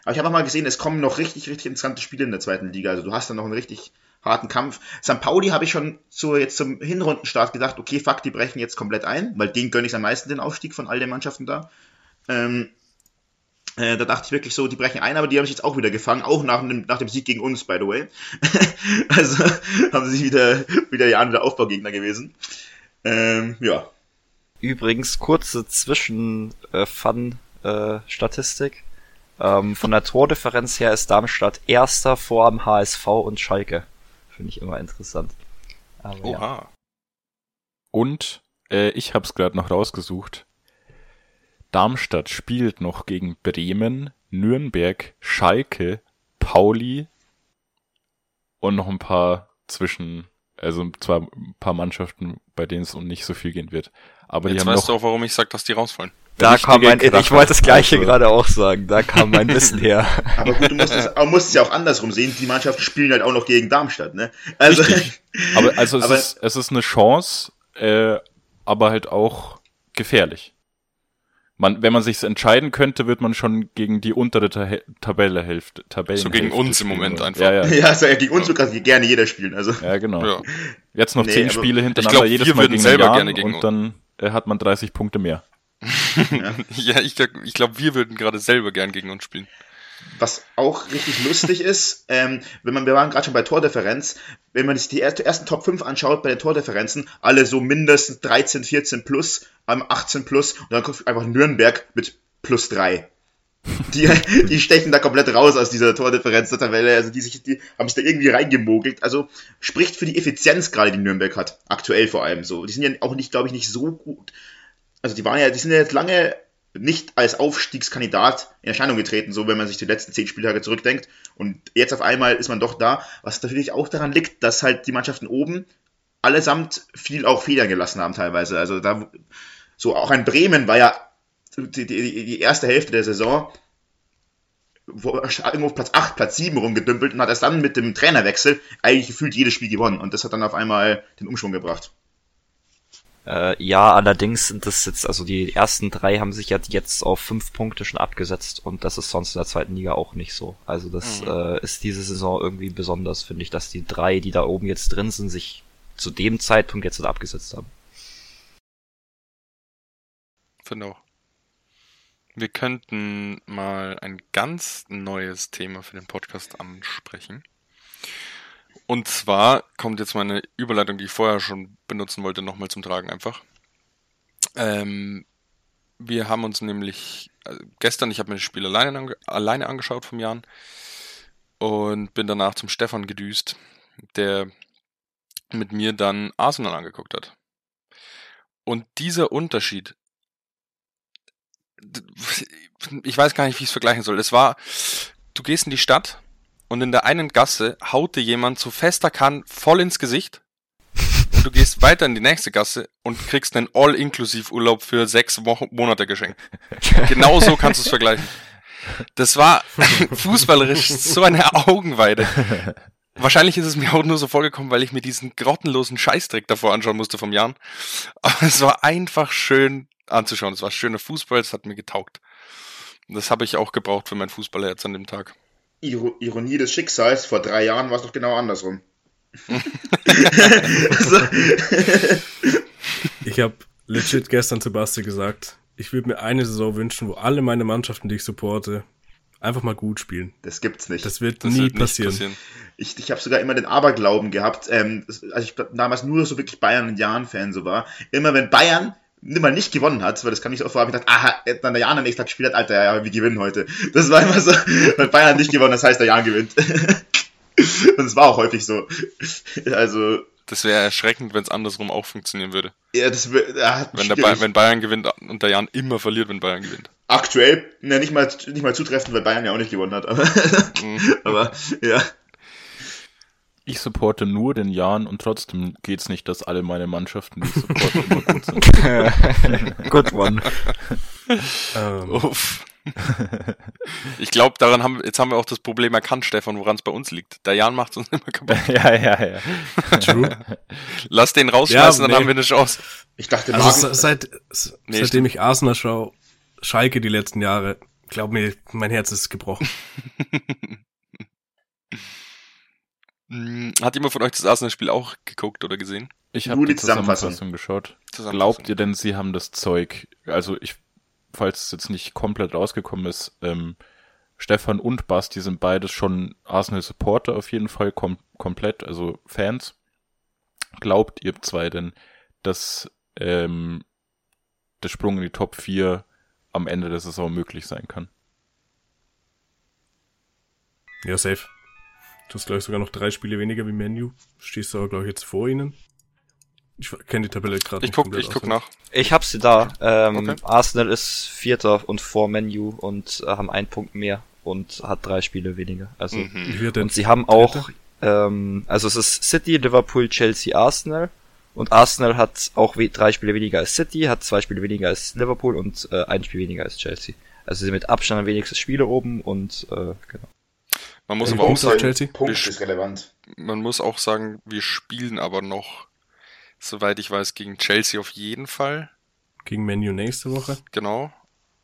Aber ich habe auch mal gesehen, es kommen noch richtig, richtig interessante Spiele in der zweiten Liga. Also du hast dann noch einen richtig harten Kampf. St. Pauli habe ich schon so jetzt zum Hinrundenstart gedacht, okay, fuck, die brechen jetzt komplett ein, weil denen gönne ich am meisten den Aufstieg von all den Mannschaften da. Ähm, äh, da dachte ich wirklich so, die brechen ein, aber die haben sich jetzt auch wieder gefangen, auch nach dem, nach dem Sieg gegen uns, by the way. also haben sie wieder, wieder ja wieder Aufbaugegner gewesen. Ähm, ja. Übrigens, kurze Zwischen-Fun-Statistik. Äh, ähm, von der Tordifferenz her ist Darmstadt erster vor dem HSV und Schalke. Finde ich immer interessant. Aber, Oha. Ja. Und äh, ich habe es gerade noch rausgesucht. Darmstadt spielt noch gegen Bremen, Nürnberg, Schalke, Pauli, und noch ein paar zwischen, also zwar ein paar Mannschaften, bei denen es um nicht so viel gehen wird. Aber Jetzt die haben weißt noch, du auch, warum ich sag, dass die rausfallen. Da kam mein, ich Kracher. wollte das gleiche Also- gerade auch sagen, da kam mein Wissen her. Aber gut, du musst es, musst es ja auch andersrum sehen. Die Mannschaften spielen halt auch noch gegen Darmstadt, ne? Also, aber also es, aber- ist, es ist eine Chance, äh, aber halt auch gefährlich. Man, wenn man sich entscheiden könnte, wird man schon gegen die untere Ta Tabellehälfte, Tabellen So gegen uns im Moment einfach. Ja, ja, ja, also gegen uns kann gerne jeder spielen. Also, ja, genau. Ja. Jetzt noch Nee, zehn Spiele ich hintereinander, glaub, jedes wir Mal würden gegen selber den Jan gerne gegen und dann äh, hat man 30 Punkte mehr. Ja, ich, glaub- ich glaube, wir würden gerade selber gern gegen uns spielen. was auch richtig lustig ist, ähm, wenn man, wir waren gerade schon bei Tordifferenz, wenn man sich die erste, ersten Top 5 anschaut bei den Tordifferenzen, alle so mindestens 13, 14 plus, ähm, 18 plus, und dann kommt einfach Nürnberg mit plus 3. Die, die stechen da komplett raus aus dieser Tordifferenz der Tabelle, also die, sich, die haben sich da irgendwie reingemogelt. Also spricht für die Effizienz gerade, die Nürnberg hat, aktuell vor allem so. Die sind ja auch nicht, glaube ich, nicht so gut. Also die waren ja, die sind ja jetzt lange nicht als Aufstiegskandidat in Erscheinung getreten, so wenn man sich die letzten zehn Spieltage zurückdenkt. Und jetzt auf einmal ist man doch da, was natürlich auch daran liegt, dass halt die Mannschaften oben allesamt viel auch Federn gelassen haben teilweise. Also da, so auch ein Bremen war ja die, die, die erste Hälfte der Saison wo, irgendwo auf Platz 8, Platz 7 rumgedümpelt und hat erst dann mit dem Trainerwechsel eigentlich gefühlt jedes Spiel gewonnen. Und das hat dann auf einmal den Umschwung gebracht. Äh, ja, allerdings sind das jetzt, also die ersten drei haben sich jetzt, jetzt auf fünf Punkte schon abgesetzt und das ist sonst in der zweiten Liga auch nicht so. Also das Mhm. äh, ist diese Saison irgendwie besonders, finde ich, dass die drei, die da oben jetzt drin sind, sich zu dem Zeitpunkt jetzt abgesetzt haben. Finde auch. Wir könnten mal ein ganz neues Thema für den Podcast ansprechen. Und zwar kommt jetzt meine Überleitung, die ich vorher schon benutzen wollte, nochmal zum Tragen einfach. Ähm, wir haben uns nämlich also gestern, ich habe mir das Spiel alleine, alleine angeschaut vom Jan und bin danach zum Stefan gedüst, der mit mir dann Arsenal angeguckt hat. Und dieser Unterschied ich weiß gar nicht, wie ich es vergleichen soll. Es war, du gehst in die Stadt und in der einen Gasse haut dir jemand so fester kann voll ins Gesicht und du gehst weiter in die nächste Gasse und kriegst einen All-Inklusiv-Urlaub für sechs Wochen, Monate geschenkt. Genau so kannst du es vergleichen. Das war fußballerisch so eine Augenweide. Wahrscheinlich ist es mir auch nur so vorgekommen, weil ich mir diesen grottenlosen Scheißdreck davor anschauen musste vom Jan. Aber es war einfach schön anzuschauen. Es war schöner Fußball, es hat mir getaugt. Das habe ich auch gebraucht für mein Fußballherz an dem Tag. Iro Ironie des Schicksals, vor drei Jahren war es doch genau andersrum. Ich habe legit gestern zu Basti gesagt, ich würde mir eine Saison wünschen, wo alle meine Mannschaften, die ich supporte, einfach mal gut spielen. das gibt's nicht. Das wird Das nie wird nicht passieren. Ich, ich habe sogar immer den Aberglauben gehabt, ähm, als ich damals nur so wirklich Bayern und Jan-Fan so war. Immer wenn Bayern immer nicht gewonnen hat, weil das kann ich so oft vor, ich gedacht, aha, dann der Jan am nächsten Tag gespielt hat, Alter, ja, wir gewinnen heute. Das war immer so, wenn Bayern nicht gewonnen, das heißt, der Jan gewinnt. und es war auch häufig so. Also, Das wäre erschreckend, wenn es andersrum auch funktionieren würde. ja, das wär- ja, Wenn, ba wenn Bayern gewinnt und der Jan immer verliert, wenn Bayern gewinnt. aktuell, ne, nicht mal, nicht mal zutreffend, weil Bayern ja auch nicht gewonnen hat, aber, Mhm. aber ja. Ich supporte nur den Jan und trotzdem geht's nicht, dass alle meine Mannschaften, die ich supporte, immer gut sind. Good one. Ähm, Uff. Ich glaube, daran haben jetzt haben wir auch das Problem erkannt, Stefan, woran es bei uns liegt. Der Jan macht uns immer kaputt. ja, ja, ja. true. Lass den rausschmeißen, Ja, dann nee. haben wir eine Chance. Ich dachte, Also seit, Nee, seitdem ich Arsenal schaue, Schalke die letzten Jahre, glaub mir, mein Herz ist gebrochen. Hm, Hat jemand von euch das Arsenal-Spiel auch geguckt oder gesehen? Ich Nur habe die die Zusammenfassung. Zusammenfassung geschaut. Zusammenfassung. Glaubt ihr denn, sie haben das Zeug? Also ich, falls es jetzt nicht komplett rausgekommen ist, ähm, Stefan und Basti sind beides schon Arsenal-Supporter auf jeden Fall, kom komplett, also Fans. Glaubt ihr zwei denn, dass ähm, der Sprung in die Top 4 am Ende der Saison möglich sein kann? Ja, safe. Du hast, glaube ich, sogar noch drei Spiele weniger wie Menu. Stehst du aber, glaube ich, jetzt vor ihnen. Ich kenne die Tabelle gerade Ich nicht guck, komplett ich guck nach. Ich hab sie da. Ähm, Okay. Arsenal ist Vierter und vor Menu und äh, haben einen Punkt mehr und hat drei Spiele weniger. Also Mhm. Wie wird denn und sie haben auch ähm, also es ist City, Liverpool, Chelsea, Arsenal. Und Arsenal hat auch drei Spiele weniger als City, hat zwei Spiele weniger als Liverpool und äh, ein Spiel weniger als Chelsea. Also sie sind mit Abstand am wenigsten Spiele oben und äh, genau. Man muss aber auch sagen, Chelsea? Punkt Wir- ist relevant. man muss auch sagen, wir spielen aber noch, soweit ich weiß, gegen Chelsea auf jeden Fall. Gegen Menu nächste Woche. Genau.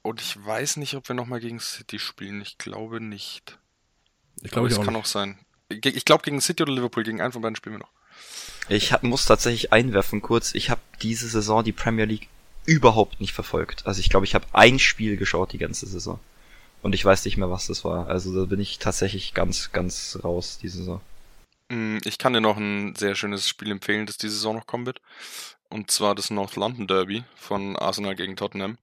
Und ich weiß nicht, ob wir nochmal gegen City spielen. Ich glaube nicht. Ich glaube es auch kann nicht. auch sein. Ich glaube gegen City oder Liverpool, gegen einen von beiden spielen wir noch. Ich hab, muss tatsächlich einwerfen kurz, ich habe diese Saison die Premier League überhaupt nicht verfolgt. Also ich glaube, ich habe ein Spiel geschaut die ganze Saison. Und ich weiß nicht mehr, was das war. Also da bin ich tatsächlich ganz, ganz raus diese Saison. Mm, Ich kann dir noch ein sehr schönes Spiel empfehlen, das diese Saison noch kommen wird. Und zwar das North London Derby von Arsenal gegen Tottenham.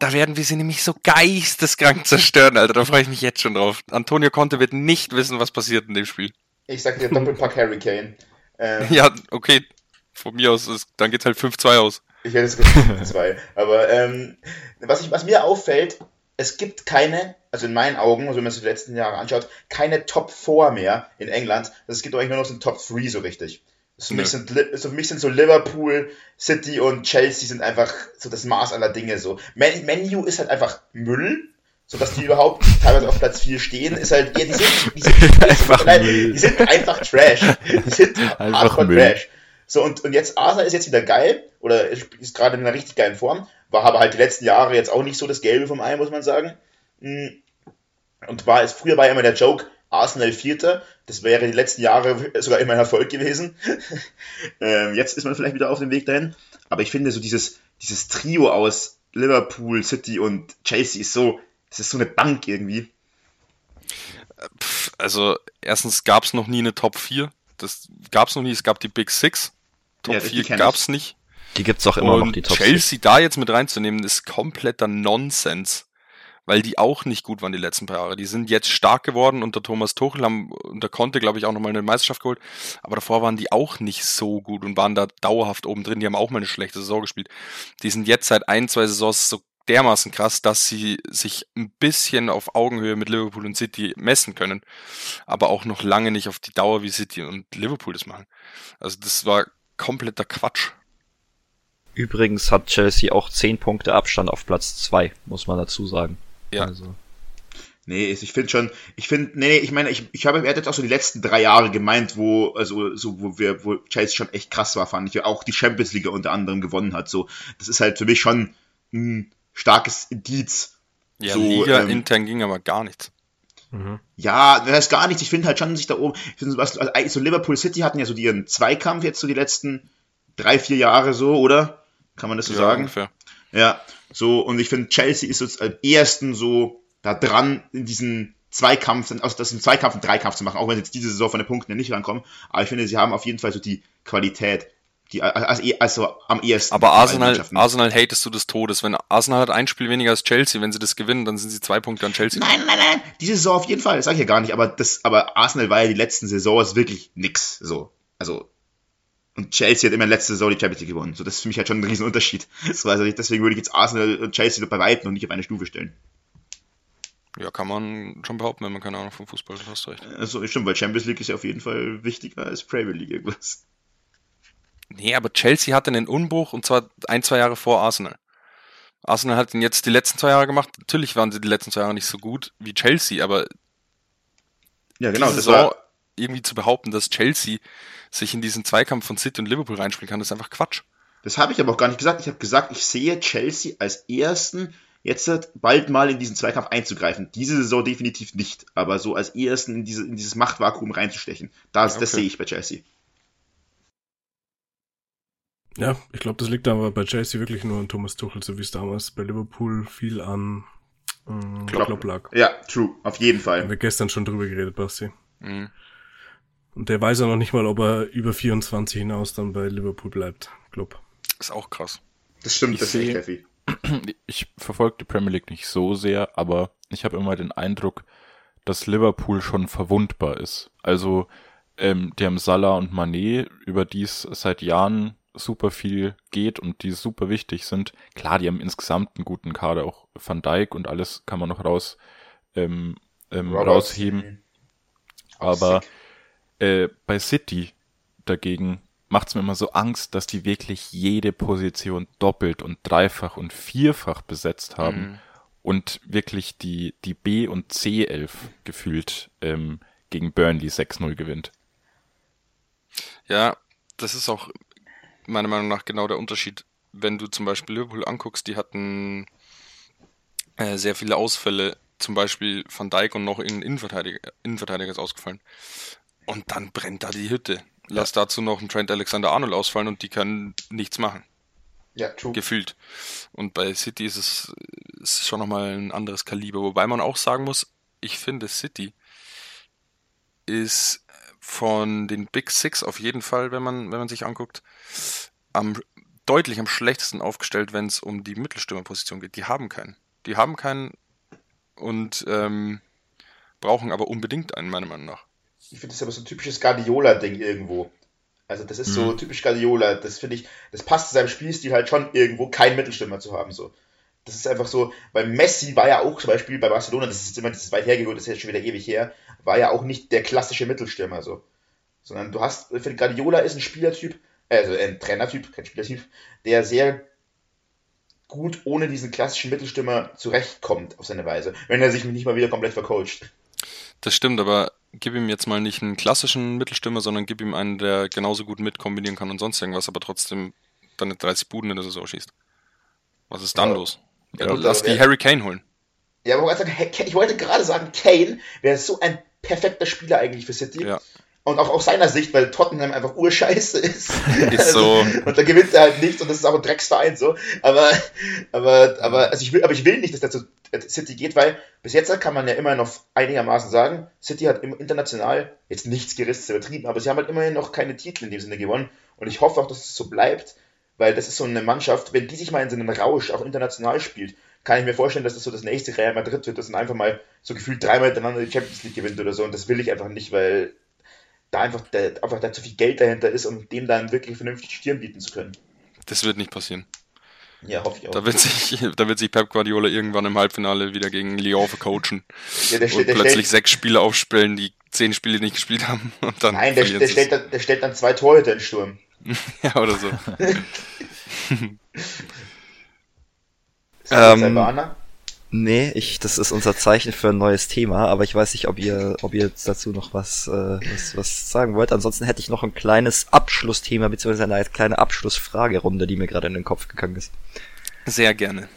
Da werden wir sie nämlich so geisteskrank zerstören, Alter. Da freue ich mich jetzt schon drauf. Antonio Conte wird nicht wissen, was passiert in dem Spiel. Ich sag dir Doppelpack Harry Kane. Ähm, Ja, okay. Von mir aus, ist, dann geht's halt 5-2 aus. Ich hätte es gesagt, zwei. Aber ähm, was, ich, was mir auffällt, es gibt keine, also in meinen Augen, also wenn man sich die letzten Jahre anschaut, keine Top 4 mehr in England. Es gibt eigentlich nur noch so ein Top 3 so richtig. Also für, mich Nö. sind, Li- also für mich sind so Liverpool, City und Chelsea sind einfach so das Maß aller Dinge so. Man, Menu ist halt einfach Müll, sodass die überhaupt teilweise auf Platz 4 stehen, ist halt, ja, die sind, die sind Einfach Müll. die sind einfach Trash. Die sind Einfach. Trash. So, und, und jetzt Arsenal ist jetzt wieder geil, oder ist gerade in einer richtig geilen Form, war aber halt die letzten Jahre jetzt auch nicht so das Gelbe vom Ei, muss man sagen. Mm. Und war es, früher war ja immer der Joke, Arsenal Vierter, das wäre die letzten Jahre sogar immer ein Erfolg gewesen. ähm, jetzt ist man vielleicht wieder auf dem Weg dahin. Aber ich finde so dieses, dieses Trio aus Liverpool, City und Chelsea ist so, das ist so eine Bank irgendwie. Also, erstens gab's noch nie eine Top 4. Das gab's noch nie. Es gab die Big Six. Top Ja, die 4 kenn ich. gab's nicht. Die gibt's auch immer und noch, die Top Chelsea da jetzt mit reinzunehmen, ist kompletter Nonsens. Weil die auch nicht gut waren die letzten paar Jahre. Die sind jetzt stark geworden unter Thomas Tuchel, haben unter Conte, glaube ich, auch nochmal eine Meisterschaft geholt. Aber davor waren die auch nicht so gut und waren da dauerhaft oben drin. Die haben auch mal eine schlechte Saison gespielt. Die sind jetzt seit ein, zwei Saisons so dermaßen krass, dass sie sich ein bisschen auf Augenhöhe mit Liverpool und City messen können. Aber auch noch lange nicht auf die Dauer wie City und Liverpool das machen. Also das war kompletter Quatsch. Übrigens hat Chelsea auch 10 Punkte Abstand auf Platz 2, muss man dazu sagen. Ja. Also, Nee, ich finde schon, ich finde, nee, nee, ich meine, ich, ich habe, er hat jetzt auch so die letzten drei Jahre gemeint, wo, also, so, wo wir, wo Chelsea schon echt krass war, fand ich, auch die Champions League unter anderem gewonnen hat, so. Das ist halt für mich schon ein starkes Indiz. Ja, So, Liga ähm, intern ging aber gar nichts. Mhm. Ja, das heißt gar nichts, ich finde halt schon sich da oben, ich finde, was, also, eigentlich so Liverpool City hatten ja so ihren Zweikampf jetzt so die letzten drei, vier Jahre so, oder? Kann man das so ja, sagen? ungefähr. Ja, so, und ich finde, Chelsea ist jetzt am ersten so da dran, in diesen Zweikampf, aus das im Zweikampf einen Dreikampf zu machen, auch wenn sie jetzt diese Saison von den Punkten nicht rankommen. Aber ich finde, sie haben auf jeden Fall so die Qualität, die also, also am ehesten. Aber Arsenal. Arsenal hatest du des Todes. Wenn Arsenal hat ein Spiel weniger als Chelsea, wenn sie das gewinnen, dann sind sie zwei Punkte an Chelsea. Nein, nein, nein, diese Saison auf jeden Fall, das sage ich ja gar nicht, aber das, aber Arsenal war ja die letzten Saisons wirklich nix, so. Also, und Chelsea hat immer letzte Saison die Champions League gewonnen. So, das ist für mich halt schon ein Riesenunterschied. So, also deswegen würde ich jetzt Arsenal und Chelsea bei Weitem und nicht auf eine Stufe stellen. Ja, kann man schon behaupten, wenn man keine Ahnung vom Fußball hat. Hast recht. Also, stimmt, weil Champions League ist ja auf jeden Fall wichtiger als Premier League irgendwas. Nee, aber Chelsea hatte einen Umbruch und zwar ein, zwei Jahre vor Arsenal. Arsenal hat ihn jetzt die letzten zwei Jahre gemacht. Natürlich waren sie die letzten zwei Jahre nicht so gut wie Chelsea, aber Ja, genau, diese das Saison war, irgendwie zu behaupten, dass Chelsea sich in diesen Zweikampf von City und Liverpool reinspielen kann, das ist einfach Quatsch. das habe ich aber auch gar nicht gesagt. Ich habe gesagt, ich sehe Chelsea als ersten jetzt bald mal in diesen Zweikampf einzugreifen. Diese Saison definitiv nicht, aber so als ersten in, diese, in dieses Machtvakuum reinzustechen. Das, das Okay. sehe ich bei Chelsea. Ja, ich glaube, das liegt aber bei Chelsea wirklich nur an Thomas Tuchel, so wie es damals bei Liverpool viel an ähm, Klopp. Klopp lag. Ja, true, auf jeden Haben Fall. wir gestern schon drüber geredet, Basti. Mhm. Und der weiß ja noch nicht mal, ob er über 24 hinaus dann bei Liverpool bleibt. Klopp. Ist auch krass. Das stimmt, Ich das sehe ich heavy. ich verfolge die Premier League nicht so sehr, aber ich habe immer den Eindruck, dass Liverpool schon verwundbar ist. Also ähm, die haben Salah und Mané, über die es seit Jahren super viel geht und die super wichtig sind. Klar, die haben insgesamt einen guten Kader, auch Van Dijk und alles kann man noch raus ähm, ähm, rausheben. Aber äh, bei City dagegen macht es mir immer so Angst, dass die wirklich jede Position doppelt und dreifach und vierfach besetzt haben Mhm. und wirklich die, die B- und C-11 gefühlt ähm, gegen Burnley 6-0 gewinnt. Ja, das ist auch meiner Meinung nach genau der Unterschied. Wenn du zum Beispiel Liverpool anguckst, die hatten äh, sehr viele Ausfälle, zum Beispiel Van Dijk und noch ein Innenverteidiger, Innenverteidiger ist ausgefallen. Und dann brennt da die Hütte. Lass dazu noch einen Trent Alexander-Arnold ausfallen und die können nichts machen, Ja, true. gefühlt. Und bei City ist es ist schon nochmal ein anderes Kaliber. Wobei man auch sagen muss, ich finde City ist von den Big Six auf jeden Fall, wenn man, wenn man sich anguckt, am, deutlich am schlechtesten aufgestellt, wenn es um die Mittelstürmerposition geht. Die haben keinen. Die haben keinen und ähm, brauchen aber unbedingt einen, meiner Meinung nach. Ich finde das aber so ein typisches Guardiola-Ding irgendwo. Also das ist so typisch Guardiola. Das finde ich, das passt zu seinem Spielstil halt schon irgendwo, keinen Mittelstürmer zu haben. So. Das ist einfach so, weil Messi war ja auch zum Beispiel bei Barcelona, das ist jetzt immer das ist weit hergeholt, das ist jetzt schon wieder ewig her, war ja auch nicht der klassische Mittelstürmer so. Sondern du hast, ich finde Guardiola ist ein Spielertyp, also ein Trainertyp, kein Spielertyp, der sehr gut ohne diesen klassischen Mittelstürmer zurechtkommt auf seine Weise, wenn er sich nicht mal wieder komplett vercoacht. Das stimmt, aber gib ihm jetzt mal nicht einen klassischen Mittelstürmer, sondern gib ihm einen, der genauso gut mitkombinieren kann und sonst irgendwas, aber trotzdem dann nicht 30 Buden in der Saison schießt. Was ist dann Ja. los? Ja, Ja, lass die Harry Kane holen. Ja, aber ich wollte sagen, ich wollte gerade sagen, Kane wäre so ein perfekter Spieler eigentlich für City. Ja. Und auch aus seiner Sicht, weil Tottenham einfach urscheiße ist. Ist so. und da gewinnt er halt nichts und das ist auch ein Drecksverein so. Aber, aber, aber, also ich will, aber ich will nicht, dass der zu City geht, weil bis jetzt kann man ja immer noch einigermaßen sagen, City hat international jetzt nichts gerissen, übertrieben, aber sie haben halt immerhin noch keine Titel in dem Sinne gewonnen. Und ich hoffe auch, dass es so bleibt, weil das ist so eine Mannschaft, wenn die sich mal in so einem Rausch auch international spielt, kann ich mir vorstellen, dass das so das nächste Real Madrid wird, das dann einfach mal so gefühlt dreimal hintereinander die Champions League gewinnt oder so. Und das will ich einfach nicht, weil da einfach, der, einfach da zu viel Geld dahinter ist, um dem dann wirklich vernünftig Stirn bieten zu können. Das wird nicht passieren. Ja, hoffe ich auch. Da wird sich, da wird sich Pep Guardiola irgendwann im Halbfinale wieder gegen Lyon vercoachen ja, der, und der, plötzlich stellt, sechs Spiele aufspielen, die zehn Spiele nicht gespielt haben und dann nein, der, der, stellt dann, der stellt dann zwei Torhüter in den Sturm. ja oder so. Ist das Ähm, Banner? Nee, ich, das ist unser Zeichen für ein neues Thema, aber ich weiß nicht, ob ihr, ob ihr jetzt dazu noch was, äh, was, was sagen wollt. Ansonsten hätte ich noch ein kleines Abschlussthema, beziehungsweise eine kleine Abschlussfragerunde, die mir gerade in den Kopf gegangen ist. Sehr gerne.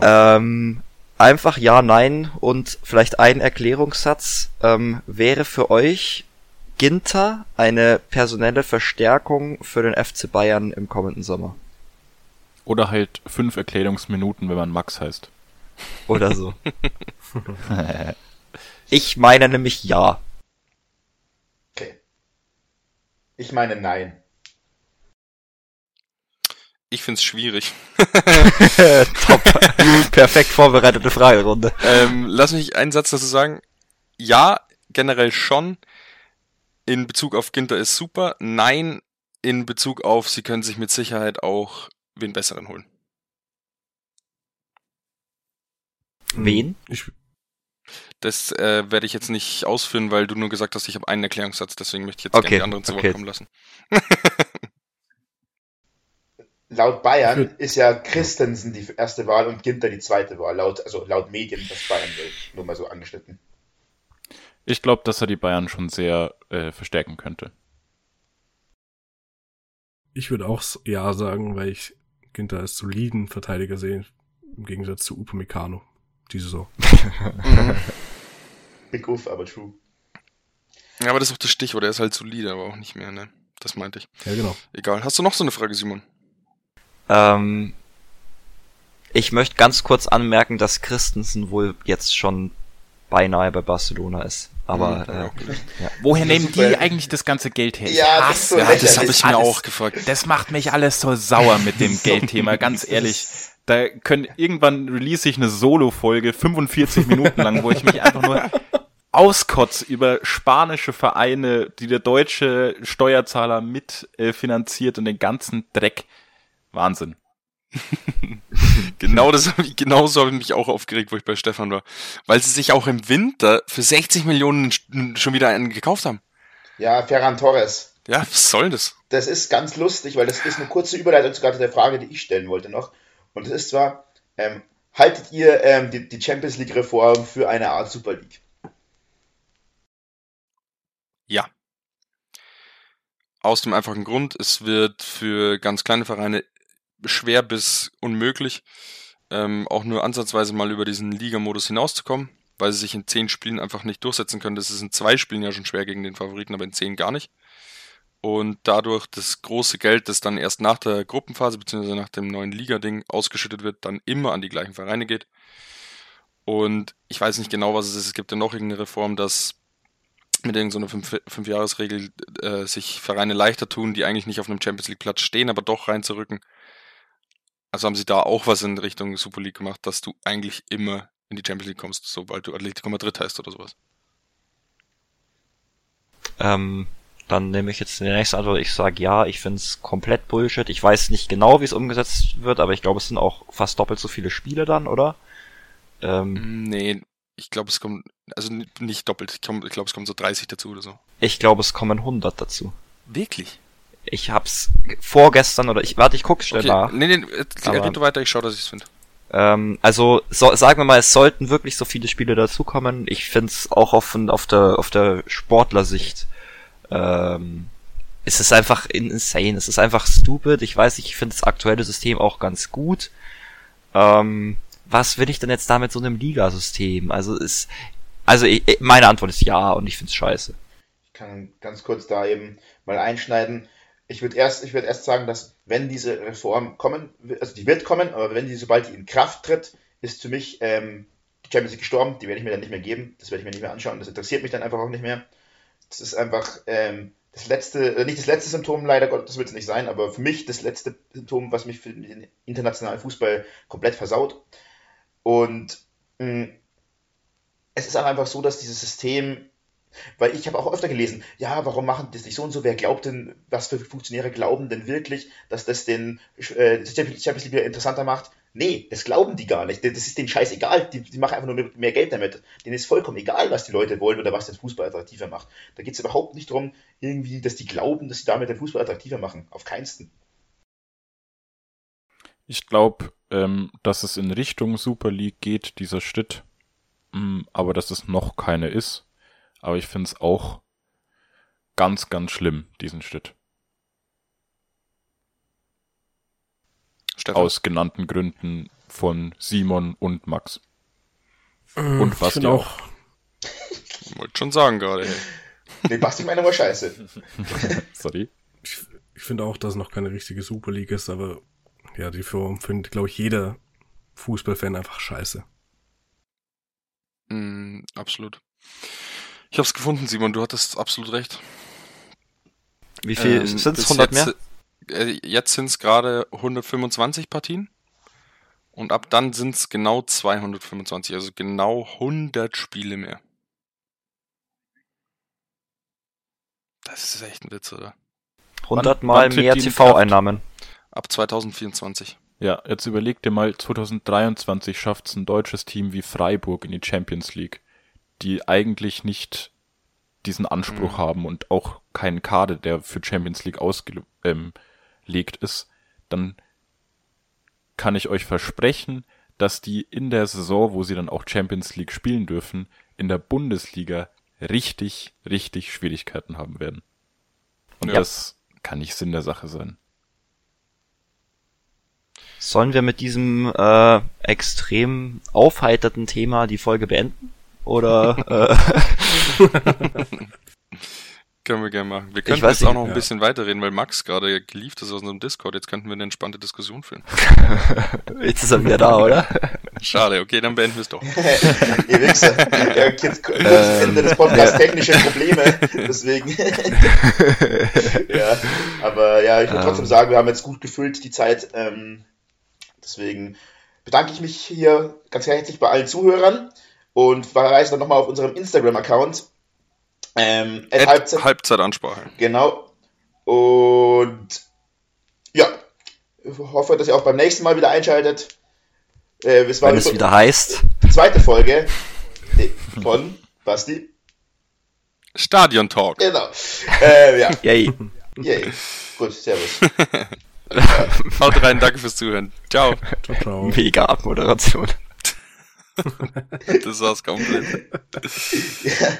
Ähm, einfach ja, nein und vielleicht ein Erklärungssatz. Ähm, wäre für euch Ginter eine personelle Verstärkung für den FC Bayern im kommenden Sommer? Oder halt fünf Erklärungsminuten, wenn man Max heißt. Oder so. ich meine nämlich ja. Okay. Ich meine nein. Ich find's schwierig. Top. Perfekt vorbereitete Fragerunde. ähm, lass mich einen Satz dazu sagen. Ja, generell schon. In Bezug auf Ginter ist super. Nein, in Bezug auf, sie können sich mit Sicherheit auch wen besseren holen. Wen? Ich, Das äh, werde ich jetzt nicht ausführen, weil du nur gesagt hast, ich habe einen Erklärungssatz, deswegen möchte ich jetzt Okay, gerne die anderen zu Wort okay. kommen lassen. Laut Bayern ist ja Christensen die erste Wahl und Ginter die zweite Wahl. Laut, also laut Medien, was Bayern will. Nur mal so angeschnitten. Ich glaube, dass er die Bayern schon sehr äh, verstärken könnte. ich würde auch ja sagen, weil ich Ginter als soliden Verteidiger sehe, im Gegensatz zu Upamecano diese Saison. Big Uff, aber true. Ja, aber das ist auch das Stichwort, er ist halt solide, aber auch nicht mehr, ne? Das meinte ich. Ja, genau. Egal. Hast du noch so eine Frage, Simon? Ähm, ich möchte ganz kurz anmerken, dass Christensen wohl jetzt schon beinahe bei Barcelona ist. Aber Mhm, ja, äh, okay. ja. Woher nehmen super. die eigentlich das ganze Geld her? Ja, das so Ja, das habe ich mir alles. auch gefragt. Das macht mich alles so sauer mit dem Geldthema, ganz ehrlich. Da können irgendwann release ich eine Solo-Folge, 45 Minuten lang, wo ich mich einfach nur auskotz über spanische Vereine, die der deutsche Steuerzahler mitfinanziert äh, finanziert und den ganzen Dreck. Wahnsinn. genau das habe ich, genauso habe ich mich auch aufgeregt, wo ich bei Stefan war. Weil sie sich auch im Winter für 60 Millionen schon wieder einen gekauft haben. Ja, Ferran Torres. Ja, was soll das? Das ist ganz lustig, weil das ist eine kurze Überleitung sogar zu der Frage, die ich stellen wollte noch. Und das ist zwar, ähm, haltet ihr ähm, die, die Champions League-Reform für eine Art Super League? Ja. Aus dem einfachen Grund, es wird für ganz kleine Vereine schwer bis unmöglich, ähm, auch nur ansatzweise mal über diesen Liga-Modus hinauszukommen, weil sie sich in zehn Spielen einfach nicht durchsetzen können. Das ist in zwei Spielen ja schon schwer gegen den Favoriten, aber in zehn gar nicht. Und dadurch das große Geld, das dann erst nach der Gruppenphase bzw. nach dem neuen Liga-Ding ausgeschüttet wird, dann immer an die gleichen Vereine geht. Und ich weiß nicht genau, was es ist. Es gibt ja noch irgendeine Reform, dass mit irgendeiner so Fünf-Jahres-Regel äh, sich Vereine leichter tun, die eigentlich nicht auf einem Champions League-Platz stehen, aber doch reinzurücken. Also haben sie da auch was in Richtung Super League gemacht, dass du eigentlich immer in die Champions League kommst, sobald du Atletico Madrid heißt oder sowas. Ähm, dann nehme ich jetzt die nächste Antwort. Ich sage ja, ich finde es komplett Bullshit. Ich weiß nicht genau, wie es umgesetzt wird, aber ich glaube, es sind auch fast doppelt so viele Spiele dann, oder? Ähm, nee, ich glaube, es kommt, also nicht doppelt, ich glaube, es kommen so 30 dazu oder so. Ich glaube, es kommen 100 dazu. Wirklich? Ich hab's vorgestern oder ich warte, ich guck's schnell okay. nach. Nee, nee, red weiter, ich schau, dass ich's finde. Ähm, also so, sagen wir mal, es sollten wirklich so viele Spiele dazukommen. Ich find's auch auf, auf der auf der Sportlersicht ähm, es ist einfach insane. Es ist einfach stupid. Ich weiß ich finde das aktuelle System auch ganz gut. Ähm, was will ich denn jetzt da mit so einem Ligasystem? Also ist also ich, meine Antwort ist ja und ich finde es scheiße. Ich kann ganz kurz da eben mal einschneiden ich würde erst, ich erst sagen, dass wenn diese Reform kommen, also die wird kommen, aber wenn die, sobald die in Kraft tritt, ist für mich ähm, die Champions League gestorben, die werde ich mir dann nicht mehr geben, das werde ich mir nicht mehr anschauen, das interessiert mich dann einfach auch nicht mehr. Das ist einfach ähm, das letzte, äh, nicht das letzte Symptom, leider Gott, das wird es nicht sein, aber für mich das letzte Symptom, was mich für den internationalen Fußball komplett versaut. Und mh, es ist auch einfach so, dass dieses System weil ich habe auch öfter gelesen, ja, warum machen das nicht so und so? Wer glaubt denn, was für Funktionäre glauben denn wirklich, dass das den äh, Champions League interessanter macht? Nee, das glauben die gar nicht. Das ist denen scheißegal. Die, die machen einfach nur mehr Geld damit. Denen ist vollkommen egal, was die Leute wollen oder was den Fußball attraktiver macht. Da geht es überhaupt nicht darum, irgendwie, dass die glauben, dass sie damit den Fußball attraktiver machen. Auf keinsten. Ich glaube, ähm, dass es in Richtung Super League geht, dieser Schritt. Mm, aber dass es noch keine ist. Aber ich finde es auch ganz, ganz schlimm, diesen Schritt. Stefan. Aus genannten Gründen von Simon und Max. Äh, und was auch. Ich wollte schon sagen gerade. Nee, Basti meine war scheiße. Sorry. Ich, ich finde auch, dass es noch keine richtige Super League ist, aber ja, die Form findet, glaube ich, jeder Fußballfan einfach scheiße. Mm, absolut. Ich habe es gefunden, Simon, du hattest absolut recht. Wie viel ähm, sind es? 100 jetzt, mehr? Äh, jetzt sind es gerade 125 Partien. Und ab dann sind es genau 225, also genau 100 Spiele mehr. Das ist echt ein Witz, oder? 100 mal mehr TV-Einnahmen. Ab 2024. Ja, jetzt überleg dir mal, 2023 schafft es ein deutsches Team wie Freiburg in die Champions League die eigentlich nicht diesen Anspruch mhm. haben und auch keinen Kader, der für Champions League ausgelegt ähm, ist, dann kann ich euch versprechen, dass die in der Saison, wo sie dann auch Champions League spielen dürfen, in der Bundesliga richtig, richtig Schwierigkeiten haben werden. Und ja. das kann nicht Sinn der Sache sein. Sollen wir mit diesem äh, extrem aufheiterten Thema die Folge beenden? Oder äh, Können wir gerne machen. Wir können jetzt nicht, auch noch ein ja. bisschen weiterreden, weil Max gerade geliefert ist aus unserem Discord. Jetzt könnten wir eine entspannte Diskussion führen. jetzt ist er wieder da, oder? Schade, okay, dann beenden wir es doch. Ihr Wichser. Ja, jetzt ähm, Ende des Podcasts technische Probleme, deswegen. ja, aber ja, ich würde trotzdem ähm. sagen, wir haben jetzt gut gefüllt die Zeit. Ähm, deswegen bedanke ich mich hier ganz herzlich bei allen Zuhörern und verweise dann nochmal auf unserem Instagram-Account. Ähm, Halbzeit, Halbzeitansprache. Genau. Und ja, Ich hoffe, dass ihr auch beim nächsten Mal wieder einschaltet. Äh, es war Wenn es wieder heißt. zweite Folge von Basti. Stadion Talk. Genau. Äh, ja. Yay. Yay. Gut, servus. Haut rein, danke fürs Zuhören. Ciao. Ciao, ciao. Mega Abmoderation. Das war's komplett. Ja.